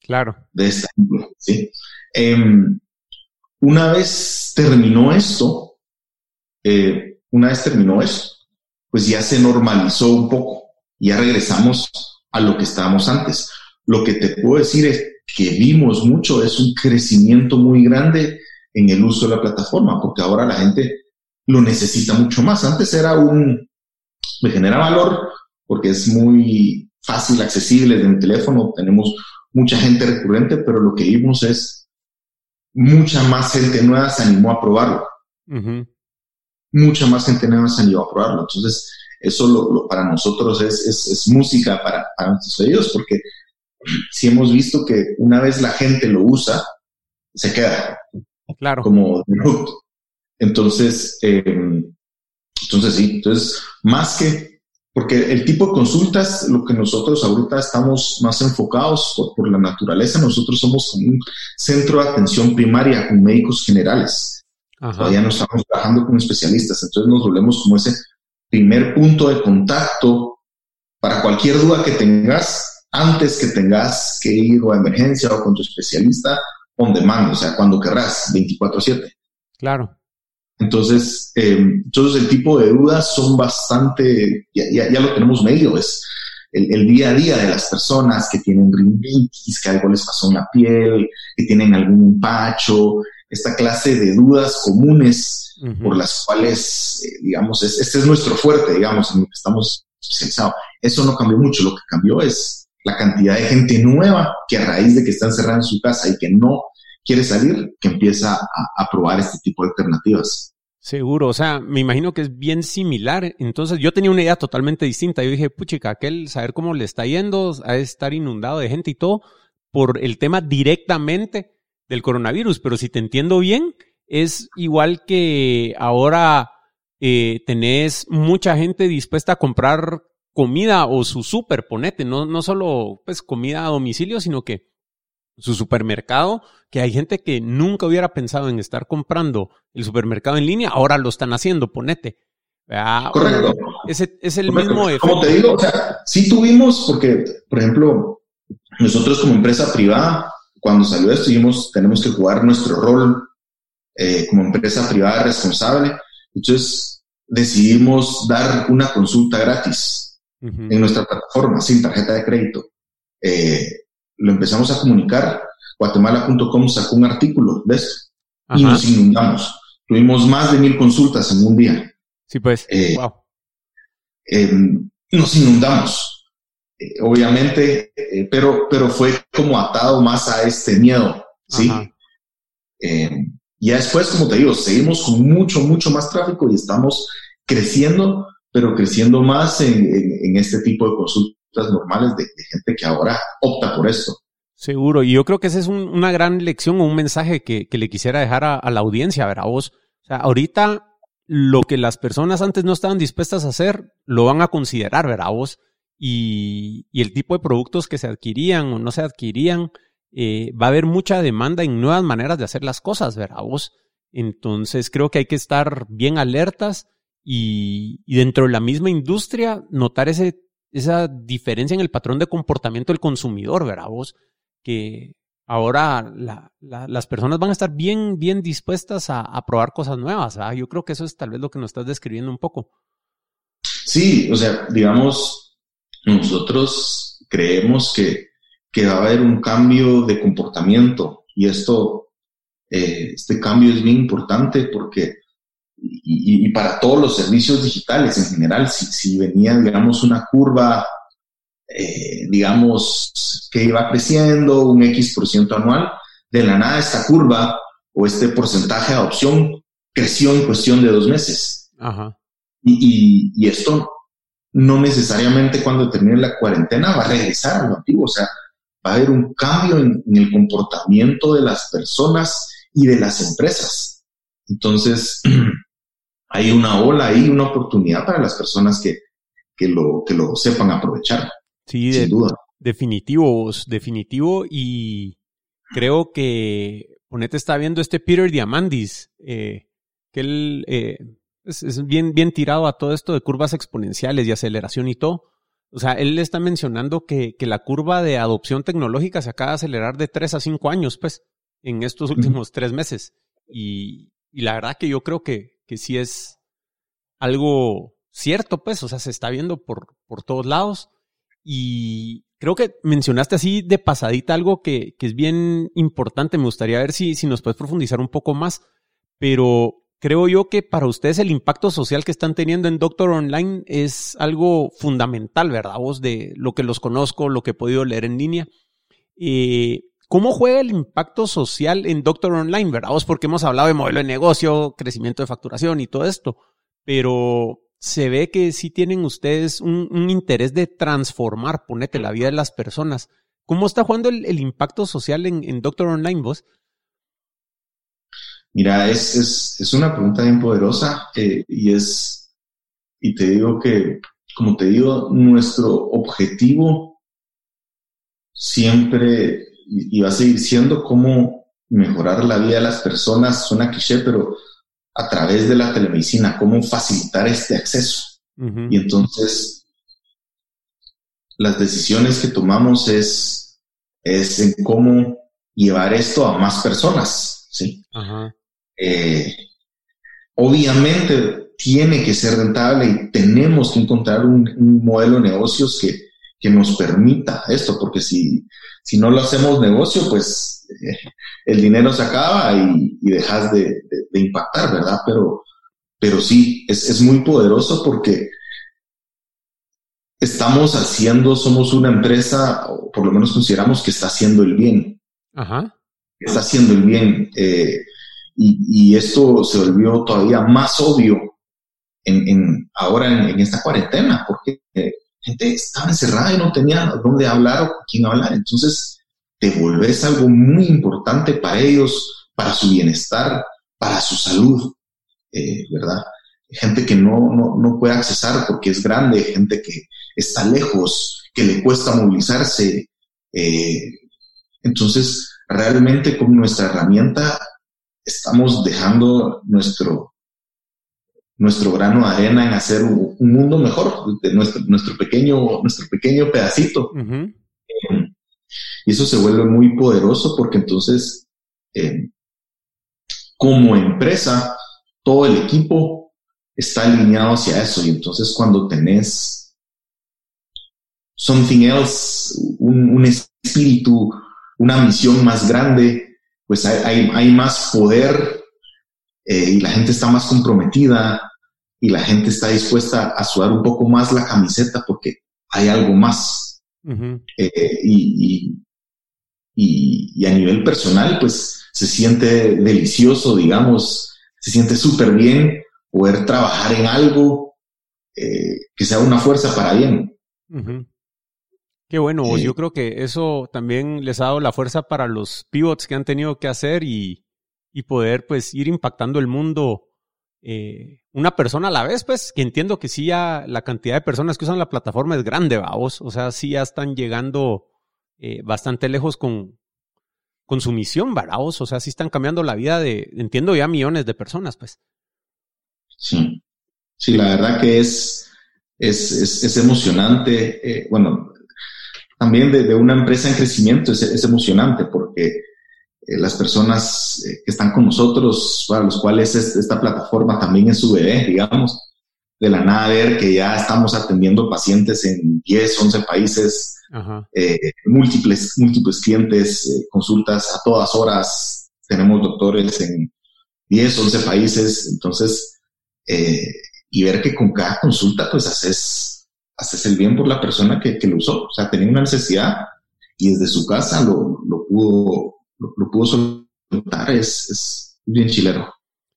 Claro. De esta índole, sí. Em, una vez terminó esto, eh, una vez terminó esto, pues ya se normalizó un poco, ya regresamos a lo que estábamos antes. Lo que te puedo decir es que vimos mucho, es un crecimiento muy grande en el uso de la plataforma, porque ahora la gente lo necesita mucho más. Antes era un, me genera valor porque es muy fácil, accesible desde mi teléfono, tenemos mucha gente recurrente, pero lo que vimos es mucha más gente nueva se animó a probarlo. Mucha más gente nueva se animó a probarlo. Entonces, eso lo, para nosotros es, es, música para, para, nuestros oídos, porque si hemos visto que una vez la gente lo usa, se queda. Claro. Como Entonces, em, entonces sí, entonces, más que, porque el tipo de consultas, lo que nosotros ahorita estamos más enfocados por, la naturaleza, nosotros somos un centro de atención primaria con médicos generales. Todavía no estamos trabajando con especialistas, entonces nos volvemos como ese primer punto de contacto para cualquier duda que tengas antes que tengas que ir a emergencia o con tu especialista, on demand, o sea, cuando querrás, 24/7. Claro. Entonces, eh, entonces el tipo de dudas son bastante, ya, ya, lo tenemos medio, es el, día a día de las personas que tienen rinitis, que algo les pasó en la piel, que tienen algún empacho, esta clase de dudas comunes por las cuales, eh, digamos, este es nuestro fuerte, digamos, en lo que estamos especializados. Eso no cambió mucho, lo que cambió es la cantidad de gente nueva que a raíz de que está encerrada en su casa y que no quiere salir, que empieza a, probar este tipo de alternativas. Seguro, o sea, me imagino que es bien similar. Entonces, yo tenía una idea totalmente distinta. Yo dije, puchica, aquel saber cómo le está yendo, a estar inundado de gente y todo, por el tema directamente del coronavirus. Pero si te entiendo bien, es igual que ahora eh, tenés mucha gente dispuesta a comprar comida o su super, ponete, no, no solo pues comida a domicilio, sino que su supermercado, que hay gente que nunca hubiera pensado en estar comprando el supermercado en línea, ahora lo están haciendo, ponete. Correcto. Ese es el mismo efecto. Como te digo, o sea, sí tuvimos, porque, por ejemplo, nosotros como empresa privada, cuando salió esto, dijimos, tenemos que jugar nuestro rol eh, como empresa privada responsable. Entonces, decidimos dar una consulta gratis en nuestra plataforma, sin tarjeta de crédito. Eh, lo empezamos a comunicar. Guatemala.com sacó un artículo de esto y nos inundamos. Tuvimos más de mil consultas en un día. Sí, pues. wow. Eh, em, nos inundamos, eh, obviamente, eh, pero, pero fue como atado más a este miedo, ¿sí? Ya después, como te digo, seguimos con mucho, mucho más tráfico y estamos creciendo, pero creciendo más en, este tipo de consultas normales de, gente que ahora opta por esto. Seguro, y yo creo que esa es una gran lección o un mensaje que, le quisiera dejar a, la audiencia, ver, a vos. O sea, ahorita lo que las personas antes no estaban dispuestas a hacer, lo van a considerar, ¿verdad? Vos? Y, y el tipo de productos que se adquirían o no se adquirían, eh, va a haber mucha demanda en nuevas maneras de hacer las cosas, ¿verdad? Vos? Entonces creo que hay que estar bien alertas y dentro de la misma industria notar ese, esa diferencia en el patrón de comportamiento del consumidor, ¿verdad? Vos? Que, ahora las personas van a estar bien, bien dispuestas a, probar cosas nuevas. Yo creo que eso es tal vez lo que nos estás describiendo un poco. Sí, o sea, digamos, nosotros creemos que, va a haber un cambio de comportamiento y esto, eh, este cambio es bien importante porque, y, para todos los servicios digitales en general, si, si venía, digamos, una curva eh, digamos, que iba creciendo un X por ciento anual, de la nada esta curva o este porcentaje de adopción creció en cuestión de dos meses. Y, esto no necesariamente cuando termine la cuarentena va a regresar a lo antiguo, o sea, va a haber un cambio en, el comportamiento de las personas y de las empresas. Entonces, hay una ola ahí, una oportunidad para las personas que, que, lo, que lo sepan aprovechar. Sí, Sin duda. Definitivo, definitivo. Y creo que Ponete está viendo este Peter Diamandis, eh, que él eh, es, bien, bien tirado a todo esto de curvas exponenciales y aceleración y todo. O sea, él está mencionando que, que la curva de adopción tecnológica se acaba de acelerar de tres a cinco años, pues, en estos últimos tres meses. Y, y, la verdad que yo creo que, que sí es algo cierto, pues, o sea, se está viendo por, por todos lados. Y creo que mencionaste así de pasadita algo que, es bien importante. Me gustaría ver si, si nos puedes profundizar un poco más. Pero creo yo que para ustedes el impacto social que están teniendo en Doctor Online es algo fundamental, ¿verdad? Vos de lo que los conozco, lo que he podido leer en línea. Eh, ¿Cómo juega el impacto social en Doctor Online, verdad? Vos porque hemos hablado de modelo de negocio, crecimiento de facturación y todo esto. Pero se ve que sí tienen ustedes un, interés de transformar, ponete, la vida de las personas. ¿Cómo está jugando el, impacto social en, Doctor Online, vos? Mira, es, es, una pregunta bien poderosa eh, y es, y te digo que, como te digo, nuestro objetivo siempre y, va a seguir siendo cómo mejorar la vida de las personas. Suena cliché, pero a través de la telemedicina, cómo facilitar este acceso. Y entonces, las decisiones que tomamos es, es en cómo llevar esto a más personas, ¿sí? Eh, obviamente tiene que ser rentable y tenemos que encontrar un, modelo de negocios que, que, nos permita esto, porque si, si no lo hacemos negocio, pues eh, el dinero se acaba y, dejas de, impactar, ¿verdad? Pero, pero sí, es, muy poderoso porque estamos haciendo, somos una empresa, o por lo menos consideramos que está haciendo el bien. Ajá. Está haciendo el bien. Eh, y, esto se volvió todavía más obvio en, ahora en, esta cuarentena, porque gente estaba encerrada y no tenía dónde hablar o con quién hablar. Entonces, te volvés algo muy importante para ellos, para su bienestar, para su salud, eh, ¿verdad? Gente que no, no, puede accesar porque es grande, gente que está lejos, que le cuesta movilizarse. Eh, entonces, realmente con nuestra herramienta estamos dejando nuestro, nuestro grano de arena en hacer un, mundo mejor, de nuestro, nuestro, pequeño, nuestro pequeño pedacito. Y eso se vuelve muy poderoso porque entonces, eh, como empresa, todo el equipo está alineado hacia eso. Y entonces cuando tenés something else, un, espíritu, una misión más grande, pues hay, hay, más poder eh, y la gente está más comprometida y la gente está dispuesta a sudar un poco más la camiseta porque hay algo más. Eh, y, y, a nivel personal, pues se siente delicioso, digamos, se siente súper bien poder trabajar en algo eh, que sea una fuerza para bien. Qué bueno, yo creo que eso también les ha dado la fuerza para los pivots que han tenido que hacer y, y poder pues ir impactando el mundo eh, una persona a la vez, pues, que entiendo que sí ya la cantidad de personas que usan la plataforma es grande, vamos. O sea, sí ya están llegando eh, bastante lejos con, con su misión, vamos. O sea, sí están cambiando la vida de, entiendo ya millones de personas, pues. Sí, sí, la verdad que es, es, es, emocionante. Eh, bueno, también de, de, una empresa en crecimiento es, es emocionante porque eh, las personas eh, que están con nosotros, para los cuales esta plataforma también es su bebé, digamos, de la nada ver que ya estamos atendiendo pacientes en 10, 11 países, eh, múltiples, múltiples clientes, consultas a todas horas, tenemos doctores en 10, 11 países, entonces, y ver que con cada consulta pues haces, haces el bien por la persona que, que lo usó, o sea, tenía una necesidad y desde su casa lo, lo pudo lo, pudo soltar, es, es, bien chilero.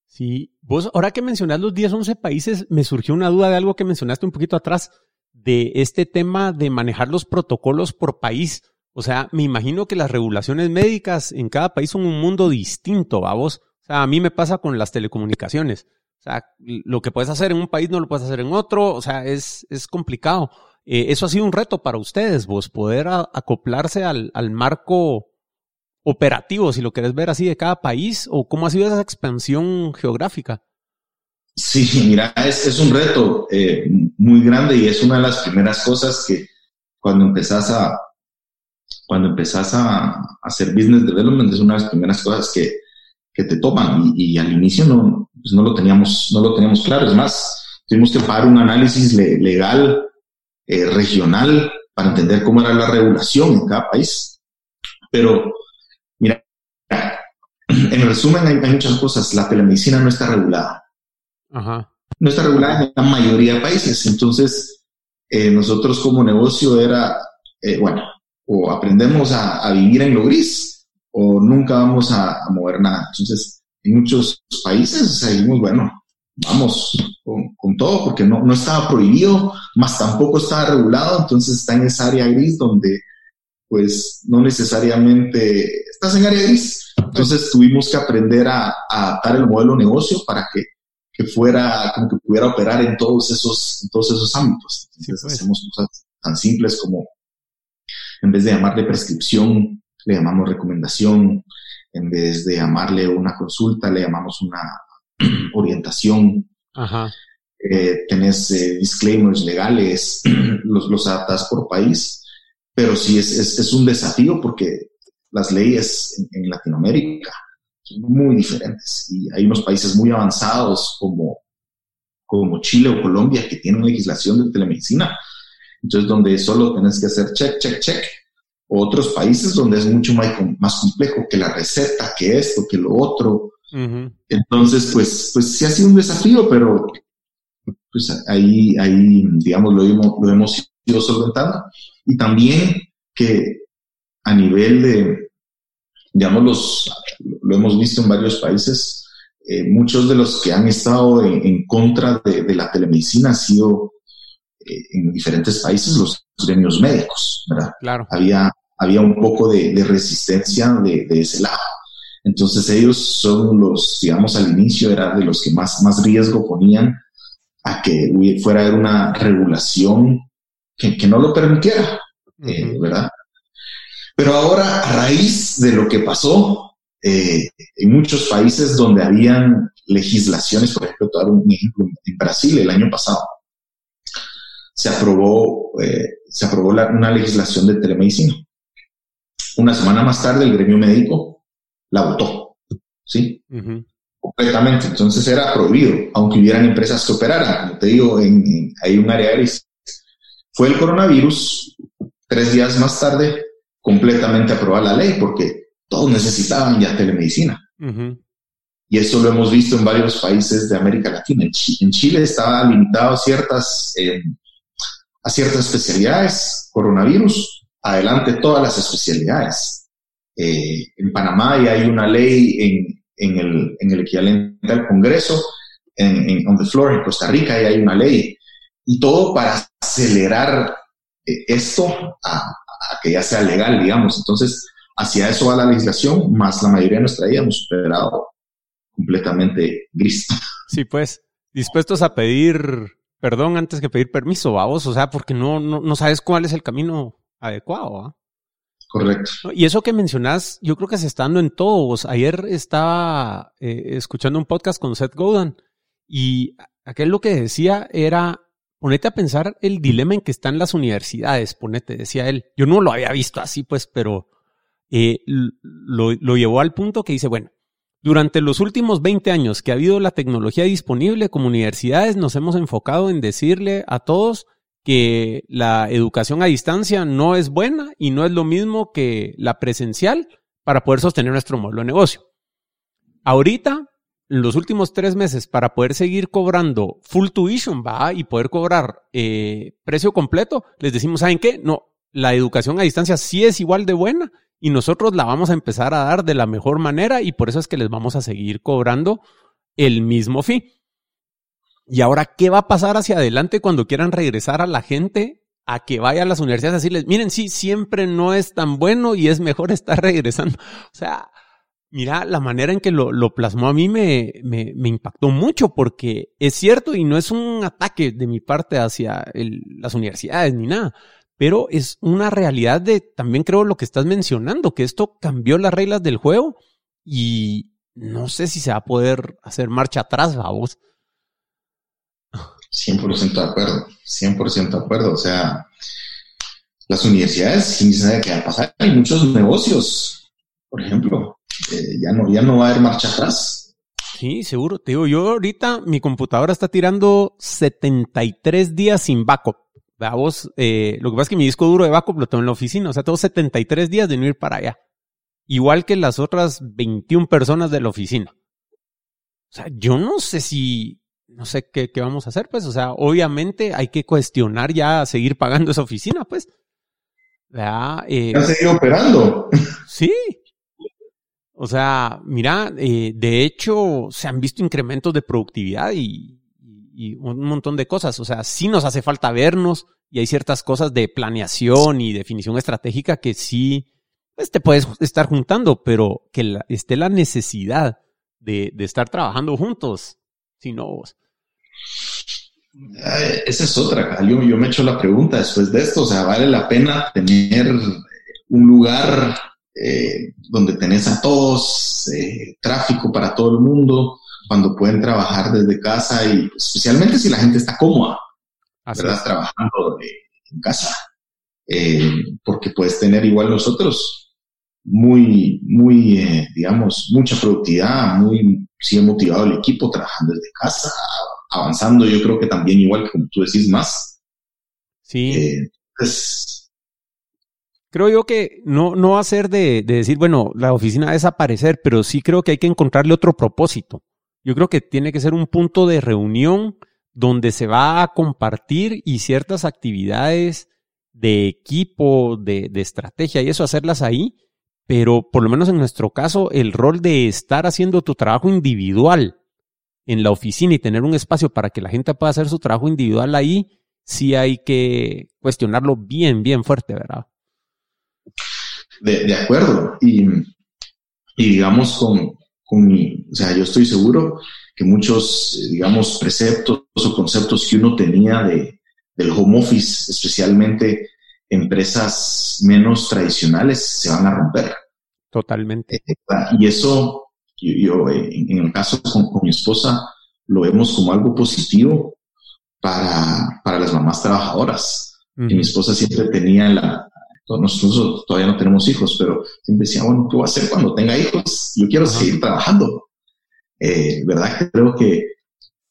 Sí, vos, ahora que mencionas los 10, 11 países, me surgió una duda de algo que mencionaste un poquito atrás, de este tema de manejar los protocolos por país. O sea, me imagino que las regulaciones médicas en cada país son un mundo distinto, ¿a vos? O sea, a mí me pasa con las telecomunicaciones. O sea, lo que puedes hacer en un país no lo puedes hacer en otro. O sea, es, es complicado. Eh, eso ha sido un reto para ustedes, vos, poder acoplarse al, al marco operativo, si lo querés ver así, de cada país? ¿O cómo ha sido esa expansión geográfica? Sí, mira, es, un reto eh, muy grande y es una de las primeras cosas que cuando empezás a cuando empezás a, hacer business development es una de las primeras cosas que, que te toman y, al inicio no, pues no lo teníamos no lo teníamos claro es más tuvimos que pagar un análisis legal eh, regional para entender cómo era la regulación en cada país pero en resumen hay, muchas cosas. La telemedicina no está regulada. No está regulada en la mayoría de países. Entonces, eh, nosotros como negocio era, eh, bueno, o aprendemos a, vivir en lo gris o nunca vamos a, mover nada. Entonces, en muchos países seguimos, bueno, vamos con, todo porque no, no estaba prohibido, más tampoco estaba regulado. Entonces está en esa área gris donde pues no necesariamente estás en área gris. Entonces tuvimos que aprender a, adaptar el modelo de negocio para que, que, fuera, como que pudiera operar en todos esos, en todos esos ámbitos. Entonces pues. hacemos cosas tan simples como, en vez de llamarle prescripción, le llamamos recomendación, en vez de llamarle una consulta, le llamamos una orientación. Ajá. Eh, tenés eh, disclaimers legales, los, los adaptas por país pero sí es, es, un desafío porque las leyes en, Latinoamérica son muy diferentes y hay unos países muy avanzados como, como Chile o Colombia que tienen legislación de telemedicina, entonces donde solo tenés que hacer check, check, check. otros países donde es mucho más, más complejo que la receta, que esto, que lo otro. Entonces, pues, pues sí ha sido un desafío, pero pues ahí, ahí digamos, lo hemos, lo hemos ido solventando. Y también que a nivel de, digamos, los, lo hemos visto en varios países, eh, muchos de los que han estado en, contra de, la telemedicina han sido eh, en diferentes países los gremios médicos, ¿verdad? Claro. Había, había un poco de, resistencia de, ese lado. Entonces ellos son los, digamos, al inicio era de los que más, más riesgo ponían a que fuera una regulación que, no lo permitiera, eh, ¿verdad? Pero ahora, a raíz de lo que pasó, eh, en muchos países donde habían legislaciones, por ejemplo, dar un ejemplo, en Brasil el año pasado, se aprobó, eh, se aprobó una legislación de telemedicina. una semana más tarde el gremio médico la votó, ¿sí? Completamente. Entonces era prohibido, aunque hubieran empresas que operaran. Como te digo, en, hay un área gris. Fue el coronavirus, tres días más tarde, completamente aprobada la ley, porque todos necesitaban ya telemedicina. Y eso lo hemos visto en varios países de América Latina. En, Chile estaba limitado a ciertas, eh, a ciertas especialidades, coronavirus, adelante todas las especialidades. Eh, en Panamá ya hay una ley en, en, el, en el equivalente al Congreso, en, en on the floor, en Costa Rica ya hay una ley. Y todo para acelerar eh, esto a, a, que ya sea legal, digamos. Entonces, hacia eso va la legislación, más la mayoría de nuestra vida hemos superado completamente gris. Sí, pues, dispuestos a pedir perdón antes que pedir permiso, vamos, o sea, porque no, no, no sabes cuál es el camino adecuado. Correcto. Y eso que mencionas, yo creo que se está dando en todos. Ayer estaba eh, escuchando un podcast con Seth Godin y aquel lo que decía era, ponete a pensar el dilema en que están las universidades, ponete, decía él. Yo no lo había visto así, pues, pero eh, lo, lo llevó al punto que dice, bueno, durante los últimos 20 años que ha habido la tecnología disponible, como universidades nos hemos enfocado en decirle a todos que la educación a distancia no es buena y no es lo mismo que la presencial para poder sostener nuestro modelo de negocio. Ahorita, los últimos tres meses, para poder seguir cobrando full tuition, va, y poder cobrar eh, precio completo, les decimos, ¿saben qué? No, la educación a distancia sí es igual de buena y nosotros la vamos a empezar a dar de la mejor manera y por eso es que les vamos a seguir cobrando el mismo fee. Y ahora, ¿qué va a pasar hacia adelante cuando quieran regresar a la gente a que vaya a las universidades a decirles, miren, sí, siempre no es tan bueno y es mejor estar regresando? O sea, mira, la manera en que lo, plasmó a mí me, impactó mucho porque es cierto y no es un ataque de mi parte hacia el, las universidades ni nada pero es una realidad de, también creo lo que estás mencionando, que esto cambió las reglas del juego y no sé si se va a poder hacer marcha atrás, vamos. 100% de acuerdo, 100% de acuerdo. O sea, las universidades, sin saber qué va a pasar, hay muchos negocios, por ejemplo, eh, ya, no, ya no va a haber marcha atrás. Sí, seguro. Te digo, yo ahorita mi computadora está tirando 73 días sin backup. Vos, eh, lo que pasa es que mi disco duro de backup lo tengo en la oficina, o sea, tengo 73 días de no ir para allá. Igual que las otras 21 personas de la oficina. O sea, yo no sé si, no sé qué, qué vamos a hacer, pues, o sea, obviamente hay que cuestionar ya seguir pagando esa oficina, pues. ¿Ya? Eh, seguido operando. Sí. O sea, mira, eh, de hecho, se han visto incrementos de productividad y, un montón de cosas. O sea, sí nos hace falta vernos y hay ciertas cosas de planeación y definición estratégica que sí pues, te puedes estar juntando, pero que esté la necesidad de, estar trabajando juntos, si no vos. Esa es otra, yo, yo me he hecho la pregunta después de esto, o sea, ¿vale la pena tener un lugar eh, donde tenés a todos, eh, tráfico para todo el mundo, cuando pueden trabajar desde casa y especialmente si la gente está cómoda, ¿verdad? Trabajando en casa. Eh, porque puedes tener igual nosotros muy, muy, eh, digamos, mucha productividad, muy, sí motivado el equipo trabajando desde casa, avanzando, yo creo que también igual que como tú decís más. Sí. Eh, pues, creo yo que no, no va a ser de, de, decir, bueno, la oficina va a desaparecer, pero sí creo que hay que encontrarle otro propósito. Yo creo que tiene que ser un punto de reunión donde se va a compartir y ciertas actividades de equipo, de, estrategia y eso hacerlas ahí, pero por lo menos en nuestro caso el rol de estar haciendo tu trabajo individual en la oficina y tener un espacio para que la gente pueda hacer su trabajo individual ahí, sí hay que cuestionarlo bien, bien fuerte, ¿verdad? De, acuerdo. Y, y digamos, con, con mi, o sea, yo estoy seguro que muchos, eh, digamos, preceptos o conceptos que uno tenía de, del home office, especialmente empresas menos tradicionales, se van a romper. Totalmente. Eh, y eso, yo, eh, en el caso con, mi esposa, lo vemos como algo positivo para, para las mamás trabajadoras. Mi esposa siempre tenía la, nosotros todavía no tenemos hijos, pero siempre decía, bueno, ¿qué voy a hacer cuando tenga hijos? Yo quiero seguir trabajando. Eh, ¿Verdad? Creo que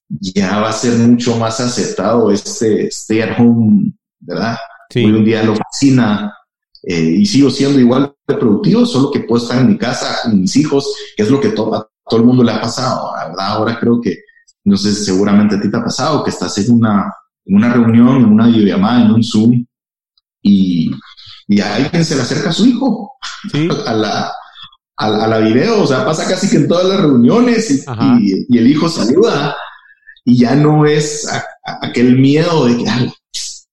ya va a ser mucho más aceptado este stay at home, ¿verdad? Sí. Hoy un día en la oficina eh, y sigo siendo igual de productivo, solo que puedo estar en mi casa con mis hijos, que es lo que a todo el mundo le ha pasado, ¿verdad? Ahora creo que, no sé, seguramente a ti te ha pasado, que estás en una, en una reunión, en una videollamada, en un Zoom, y, y a alguien se le acerca a su hijo a, la, a, la video, o sea, pasa casi que en todas las reuniones y, y, el hijo saluda y ya no es aquel miedo de que, ay,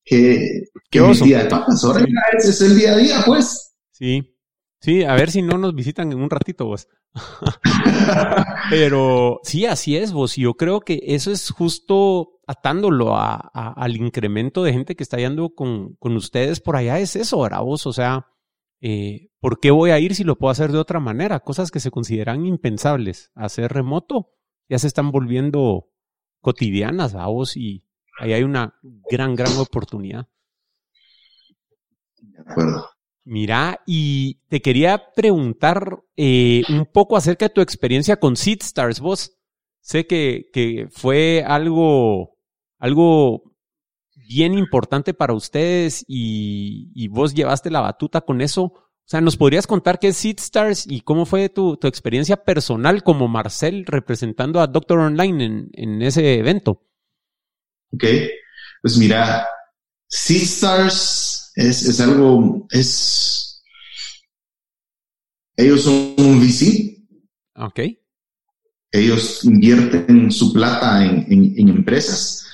que, que día de papas, ahora ese es el día a día, pues. Sí, sí, a ver si no nos visitan en un ratito, vos. Pero sí, así es, vos. Y yo creo que eso es justo atándolo a, al incremento de gente que está yendo con, con, ustedes por allá, es eso, ¿verdad vos? O sea, eh, ¿por qué voy a ir si lo puedo hacer de otra manera? Cosas que se consideran impensables. Hacer remoto ya se están volviendo cotidianas, vos? Y ahí hay una gran, gran oportunidad. De acuerdo. Mira, y te quería preguntar eh, un poco acerca de tu experiencia con SeedStars, vos. Sé que, que fue algo, algo bien importante para ustedes y, y, vos llevaste la batuta con eso. O sea, ¿nos podrías contar qué es SeedStars y cómo fue tu, tu experiencia personal como Marcel representando a Doctor Online en, en ese evento? Ok, pues mira, SeedStars es, es algo, es, ellos son un VC. Ok. Ellos invierten su plata en, en, empresas,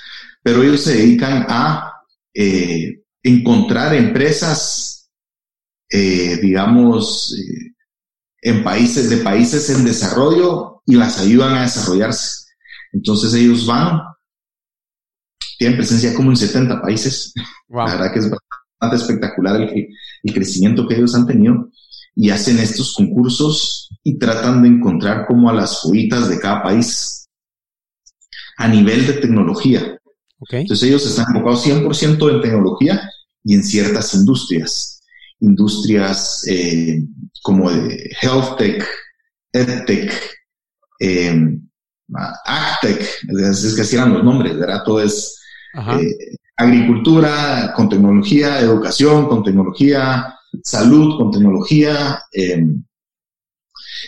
pero ellos se dedican a eh, encontrar empresas, eh, digamos, eh, en países, de países en desarrollo y las ayudan a desarrollarse. Entonces ellos van, tienen presencia como en 70 países. La verdad que es bastante espectacular el, el crecimiento que ellos han tenido y hacen estos concursos y tratan de encontrar como a las joyitas de cada país a nivel de tecnología. Entonces ellos están enfocados 100% en tecnología y en ciertas industrias. Industrias eh, como de health tech, edtech, eh, agtech, es que así eran los nombres, ¿verdad? Todo es eh, agricultura con tecnología, educación con tecnología, salud con tecnología. Eh,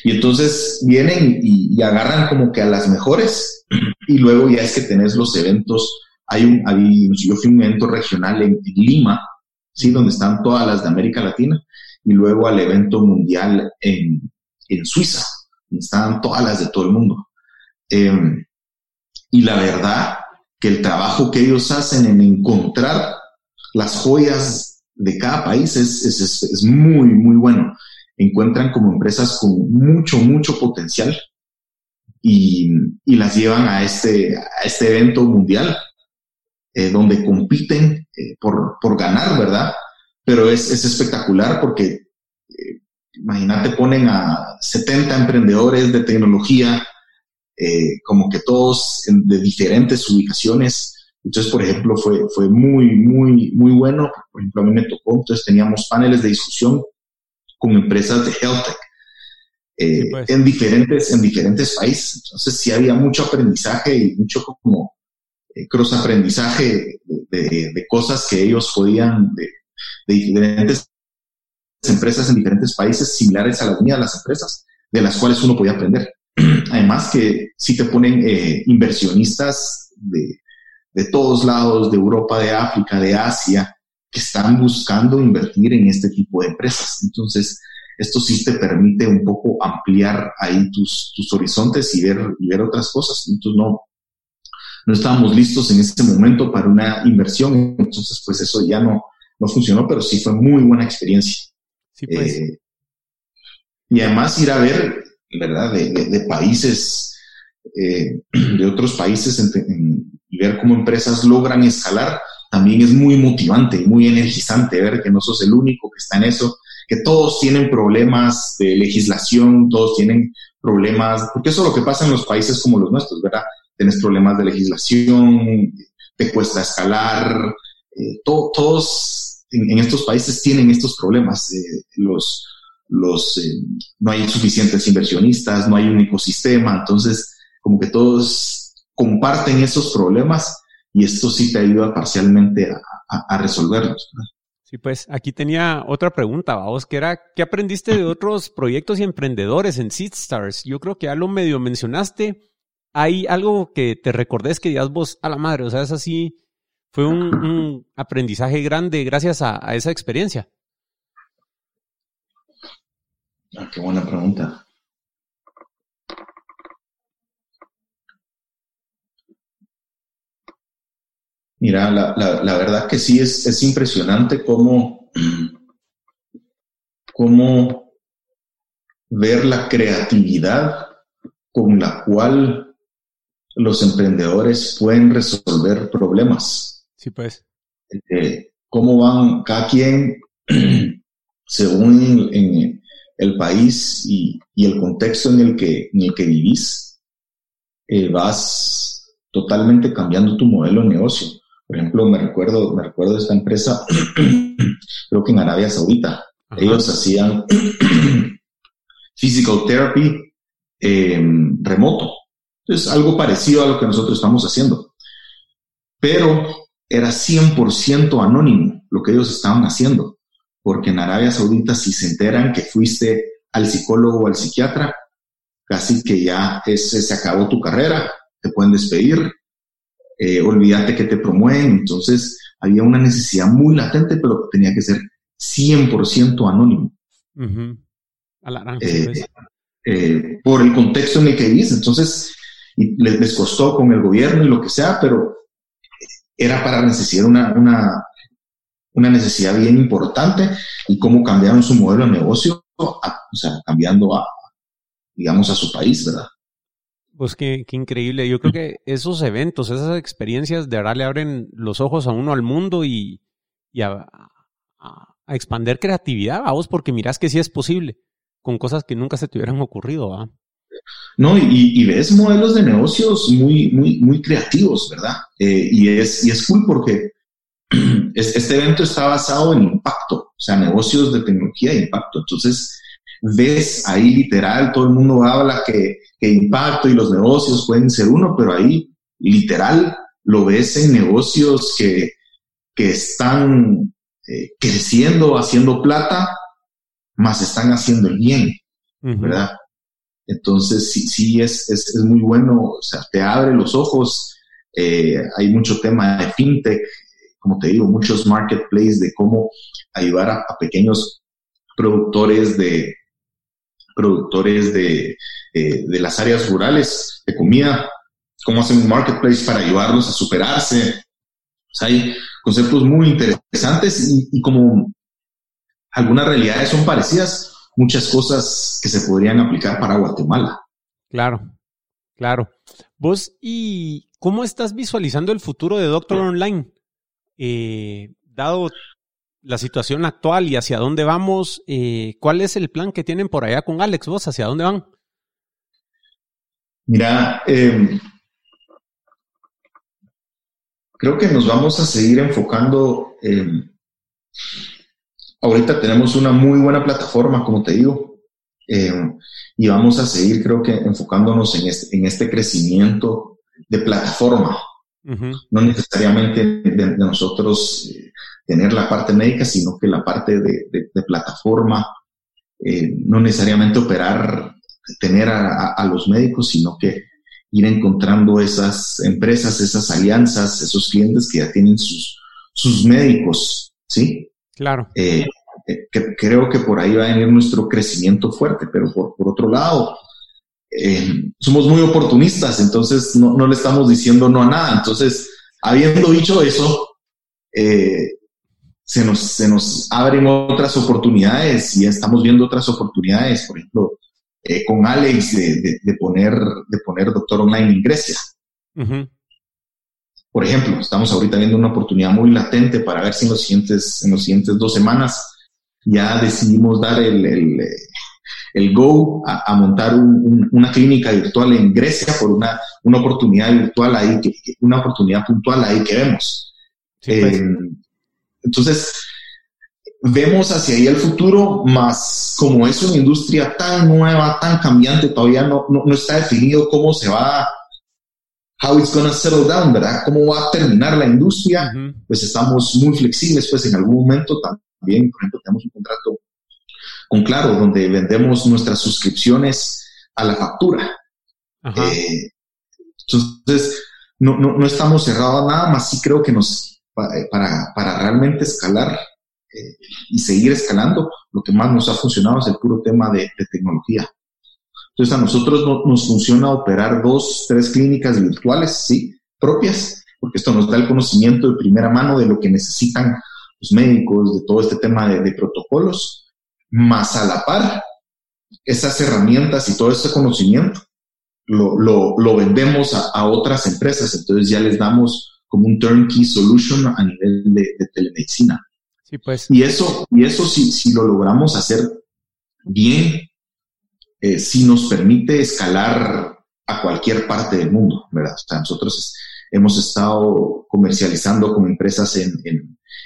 y entonces vienen y, agarran como que a las mejores y luego ya es que tenés los eventos. Hay un, hay, yo fui a un evento regional en, Lima, ¿sí? donde están todas las de América Latina, y luego al evento mundial en, en Suiza, donde están todas las de todo el mundo. Eh, y la verdad, que el trabajo que ellos hacen en encontrar las joyas de cada país es, es, es, muy, muy bueno. Encuentran como empresas con mucho, mucho potencial y, y las llevan a este, a este evento mundial eh, donde compiten eh, por, por, ganar, ¿verdad? Pero es, es espectacular porque, eh, imagínate, ponen a 70 emprendedores de tecnología como que todos de diferentes ubicaciones. Entonces, por ejemplo, fue, fue muy, muy, muy bueno. Por ejemplo, a mí me tocó, entonces teníamos paneles de discusión con empresas de health tech pues. en, diferentes, en diferentes países. Entonces, sí había mucho aprendizaje y mucho como cross aprendizaje de, cosas que ellos podían, de, diferentes empresas en diferentes países similares a las mías, las empresas, de las cuales uno podía aprender. Además que si te ponen eh, inversionistas de, de todos lados, de Europa, de África, de Asia, que están buscando invertir en este tipo de empresas. Entonces, esto sí te permite un poco ampliar ahí tus, tus horizontes y ver, y ver otras cosas. Entonces, no, no estábamos listos en ese momento para una inversión, entonces, pues eso ya no, no funcionó, pero sí fue muy buena experiencia. Sí, pues. Eh, y además ir a ver ¿verdad? De, países, eh, de otros países y ver cómo empresas logran escalar, también es muy motivante y muy energizante ver que no sos el único que está en eso, que todos tienen problemas de legislación, todos tienen problemas, porque eso es lo que pasa en los países como los nuestros, ¿verdad? Tienes problemas de legislación, te cuesta escalar, eh, todos en, estos países tienen estos problemas. los, los, no hay suficientes inversionistas, no hay un ecosistema, entonces como que todos comparten esos problemas y esto sí te ayuda parcialmente a, resolverlos. Sí, pues aquí tenía otra pregunta, vamos, que era, ¿qué aprendiste de otros proyectos y emprendedores en SeedStars? Yo creo que ya lo medio mencionaste. ¿Hay algo que te recordés que digas vos a la madre? O sea, es así, fue un, aprendizaje grande gracias a, esa experiencia. Ah, qué buena pregunta. Mira, la, la, verdad que sí es, es impresionante cómo, cómo ver la creatividad con la cual los emprendedores pueden resolver problemas. Sí, pues. Eh, cómo van cada quien, según en, el país y, el contexto en el que, en el que vivís, eh, vas totalmente cambiando tu modelo de negocio. Por ejemplo, me recuerdo, me recuerdo de esta empresa, creo que en Arabia Saudita. Ellos hacían physical therapy em, remoto. Es algo parecido a lo que nosotros estamos haciendo. Pero era 100% anónimo lo que ellos estaban haciendo. Porque en Arabia Saudita, si se enteran que fuiste al psicólogo o al psiquiatra, casi que ya se acabó tu carrera, te pueden despedir, eh, olvídate que te promueven. Entonces, había una necesidad muy latente, pero tenía que ser 100% anónimo. Eh, pues. eh, por el contexto en el que vivís. Entonces, y les, costó con el gobierno y lo que sea, pero era para necesidad una, una, una necesidad bien importante y cómo cambiaron su modelo de negocio, o sea, cambiando a, digamos, a su país, ¿verdad? Pues qué, increíble. Yo creo que esos eventos, esas experiencias de verdad le abren los ojos a uno al mundo y, a, a, expander creatividad, vos, porque mirás que sí es posible, con cosas que nunca se te hubieran ocurrido, ¿va? No, y, ves modelos de negocios muy, muy, muy creativos, ¿verdad? Eh, y, es, y es cool porque este evento está basado en impacto, o sea, negocios de tecnología de impacto. Entonces, ves ahí literal, todo el mundo habla que, impacto y los negocios pueden ser uno, pero ahí literal lo ves en negocios que, están eh, creciendo, haciendo plata, más están haciendo el bien, ¿verdad? Entonces, sí, sí es, es, muy bueno, o sea, te abre los ojos. Eh, hay mucho tema de fintech, como te digo, muchos marketplaces de cómo ayudar a pequeños productores de, productores de, eh, de las áreas rurales de comida, cómo hacen un marketplace para ayudarlos a superarse. hay conceptos muy interesantes y, como algunas realidades son parecidas, muchas cosas que se podrían aplicar para Guatemala. Claro, claro. Vos, ¿y cómo estás visualizando el futuro de Doctor Online? Eh, dado la situación actual y hacia dónde vamos. Eh, ¿Cuál es el plan que tienen por allá con Alex? ¿Vos hacia dónde van? Mira, em, creo que nos vamos a seguir enfocando. Ahorita tenemos una muy buena plataforma, como te digo, em, y vamos a seguir, creo que, enfocándonos en este, en este crecimiento de plataforma. No necesariamente de, nosotros eh, tener la parte médica, sino que la parte de, plataforma, eh, no necesariamente operar, tener a, los médicos, sino que ir encontrando esas empresas, esas alianzas, esos clientes que ya tienen sus, sus médicos, ¿sí? Claro. Eh, eh, que, creo que por ahí va a venir nuestro crecimiento fuerte, pero por, por otro lado, somos muy oportunistas, entonces no, no, le estamos diciendo no a nada. Entonces, habiendo dicho eso, eh, se nos, se nos abren otras oportunidades y estamos viendo otras oportunidades, por ejemplo, eh, con Alex de, poner, de poner Doctor Online en Grecia. Por ejemplo, estamos ahorita viendo una oportunidad muy latente para ver si en los siguientes, en los siguientes dos semanas ya decidimos dar el, el, go a, montar una clínica virtual en Grecia por una, una oportunidad virtual ahí, una oportunidad puntual ahí que vemos. Pues. Eh, entonces, vemos hacia ahí el futuro, más como es una industria tan nueva, tan cambiante, todavía no, no, está definido cómo se va, how it's gonna settle down, ¿verdad? Cómo va a terminar la industria, pues estamos muy flexibles, pues en algún momento también, por ejemplo, tenemos un contrato con Claro, donde vendemos nuestras suscripciones a la factura. Eh, entonces, no, no, no, estamos cerrados a nada, más sí creo que nos, para, para realmente escalar eh, y seguir escalando, lo que más nos ha funcionado es el puro tema de, tecnología. Entonces a nosotros nos funciona operar dos, tres clínicas virtuales, sí, propias, porque esto nos da el conocimiento de primera mano de lo que necesitan los médicos, de todo este tema de, protocolos, más a la par, esas herramientas y todo ese conocimiento lo, lo, vendemos a, otras empresas, entonces ya les damos como un turnkey solution a nivel de telemedicina. Pues. Y eso, y eso si, si lo logramos hacer bien, eh, si nos permite escalar a cualquier parte del mundo, ¿verdad? O sea, nosotros hemos estado comercializando con empresas en,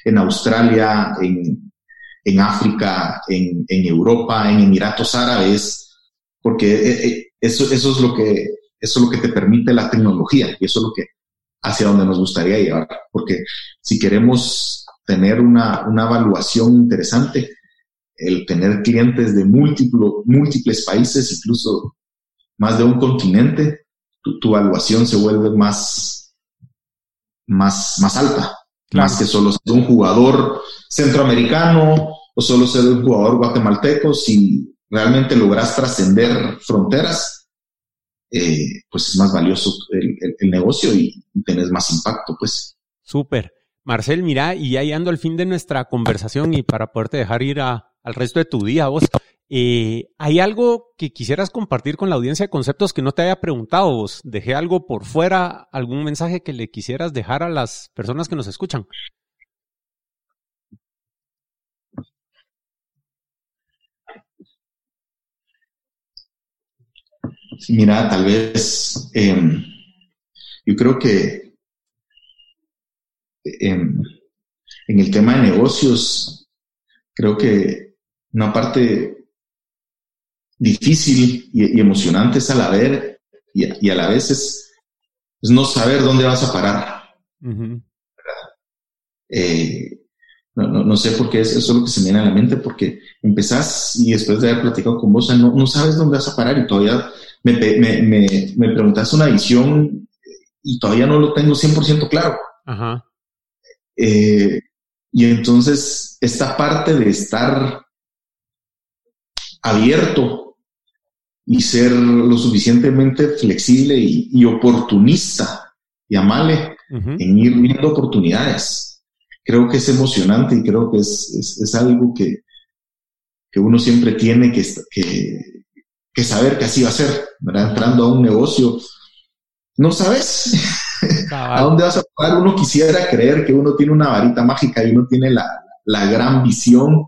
en, Australia, en, en África, en, Europa, en Emiratos Árabes, porque eh, eh, eso, eso, es lo que, eso es lo que te permite la tecnología y eso es lo que hacia donde nos gustaría llevar, porque si queremos tener una, una evaluación interesante, el tener clientes de múltiplo, múltiples países, incluso más de un continente, tu, evaluación se vuelve más, más, más alta. Más que solo ser un jugador centroamericano o solo ser un jugador guatemalteco, si realmente logras trascender fronteras, eh, pues es más valioso el, negocio y, y tenés más impacto, pues. Súper. Marcel, mira, y ya ando al fin de nuestra conversación y para poderte dejar ir al resto de tu día, vos, eh, ¿hay algo que quisieras compartir con la audiencia de conceptos que no te haya preguntado vos? ¿Dejé algo por fuera? ¿Algún mensaje que le quisieras dejar a las personas que nos escuchan? Mira, tal vez em, yo creo que en, el tema de negocios, creo que una parte difícil y, emocionante es a la vez y, a la vez es, no saber dónde vas a parar. Eh, no, sé por qué es eso lo que se me viene a la mente, porque empezás y después de haber platicado con vos, no, sabes dónde vas a parar y todavía me, me, me, me preguntas una visión y todavía no lo tengo 100% claro. Ajá. Eh, y entonces esta parte de estar abierto y ser lo suficientemente flexible y, oportunista y amable en ir viendo oportunidades. Creo que es emocionante y creo que es, es, algo que, que, uno siempre tiene que, que, que, saber que así va a ser, Entrando a un negocio, no sabes. ¿A dónde vas a parar? Uno quisiera creer que uno tiene una varita mágica y uno tiene la, gran visión,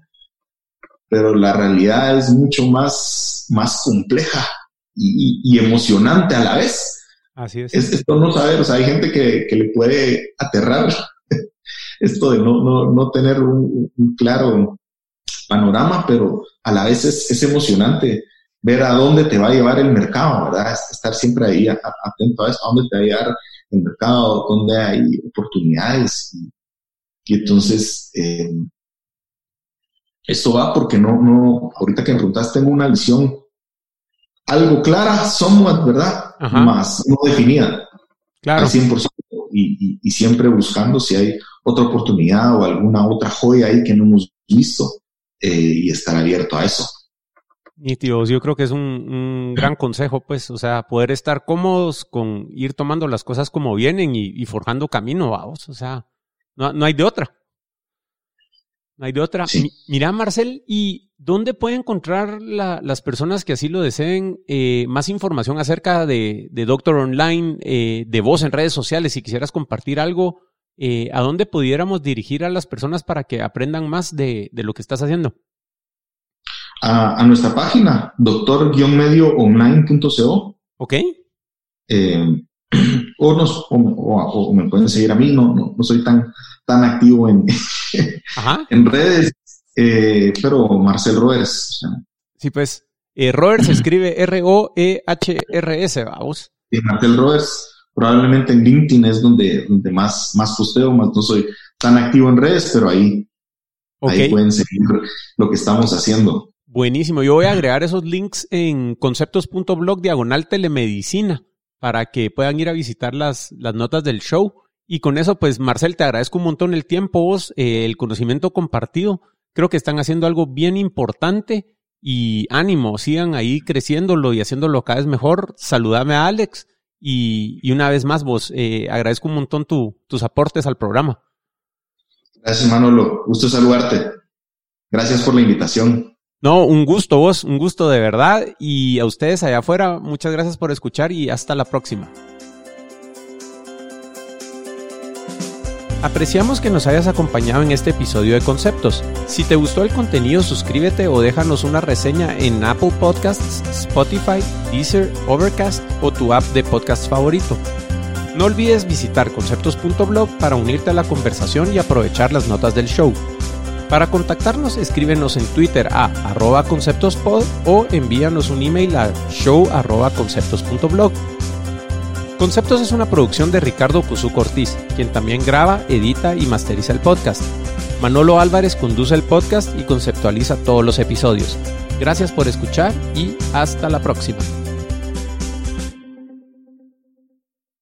pero la realidad es mucho más, más compleja y, emocionante a la vez. Así es. esto no saber, o sea, hay gente que, le puede aterrar esto de no, no, tener un, claro panorama, pero a la vez es emocionante ver a dónde te va a llevar el mercado, ¿verdad? Estar siempre ahí atento a eso, a dónde te va a llevar el mercado, dónde hay oportunidades. Y, entonces, eh, esto va porque no, no, ahorita que me preguntaste, tengo una visión algo clara, somewhat, ¿verdad? Más no definida. Claro. Al 100%. Y, y, siempre buscando si hay otra oportunidad o alguna otra joya ahí que no hemos visto eh, y estar abierto a eso. Tíos, yo creo que es un, gran consejo, pues, o sea, poder estar cómodos con ir tomando las cosas como vienen y, forjando camino, vamos, o sea, no, hay de otra. No hay de otra. Mira, Marcel, ¿y dónde puede encontrar las personas que así lo deseen eh, más información acerca de, de Doctor Online, eh, de vos en redes sociales, si quisieras compartir algo, eh, ¿a dónde pudiéramos dirigir a las personas para que aprendan más de, de lo que estás haciendo? A, nuestra página, doctor-medioonline.co. Ok. Eh, o, nos, o, me pueden seguir a mí, no, no, soy tan, tan activo en, en redes. eh, pero Marcel Roers. Sí, pues, eh, Roers se escribe R-O-E-H-R-S, vamos. Sí, Marcel Roers. Probablemente en LinkedIn es donde, donde más, más posteo, más no soy tan activo en redes, pero ahí, ahí pueden seguir lo que estamos haciendo. Buenísimo. Yo voy a agregar esos links en conceptos.blog diagonal telemedicina para que puedan ir a visitar las, las notas del show. Y con eso, pues, Marcel, te agradezco un montón el tiempo, vos, eh, el conocimiento compartido. Creo que están haciendo algo bien importante y ánimo, sigan ahí creciéndolo y haciéndolo cada vez mejor. Saludame a Alex y, y una vez más, vos, eh, agradezco un montón tu, tus aportes al programa. Gracias, Manolo. Gusto saludarte. Gracias por la invitación. No, un gusto vos, un gusto de verdad. Y a ustedes allá afuera, muchas gracias por escuchar y hasta la próxima. Apreciamos que nos hayas acompañado en este episodio de Conceptos. Si te gustó el contenido, suscríbete o déjanos una reseña en Apple Podcasts, Spotify, Deezer, Overcast o tu app de podcast favorito. No olvides visitar conceptos.blog para unirte a la conversación y aprovechar las notas del show. Para contactarnos, escríbenos en Twitter a arroba conceptospod o envíanos un email a show conceptos.blog. Conceptos es una producción de Ricardo Cusú Cortiz, quien también graba, edita y masteriza el podcast. Manolo Álvarez conduce el podcast y conceptualiza todos los episodios. Gracias por escuchar y hasta la próxima.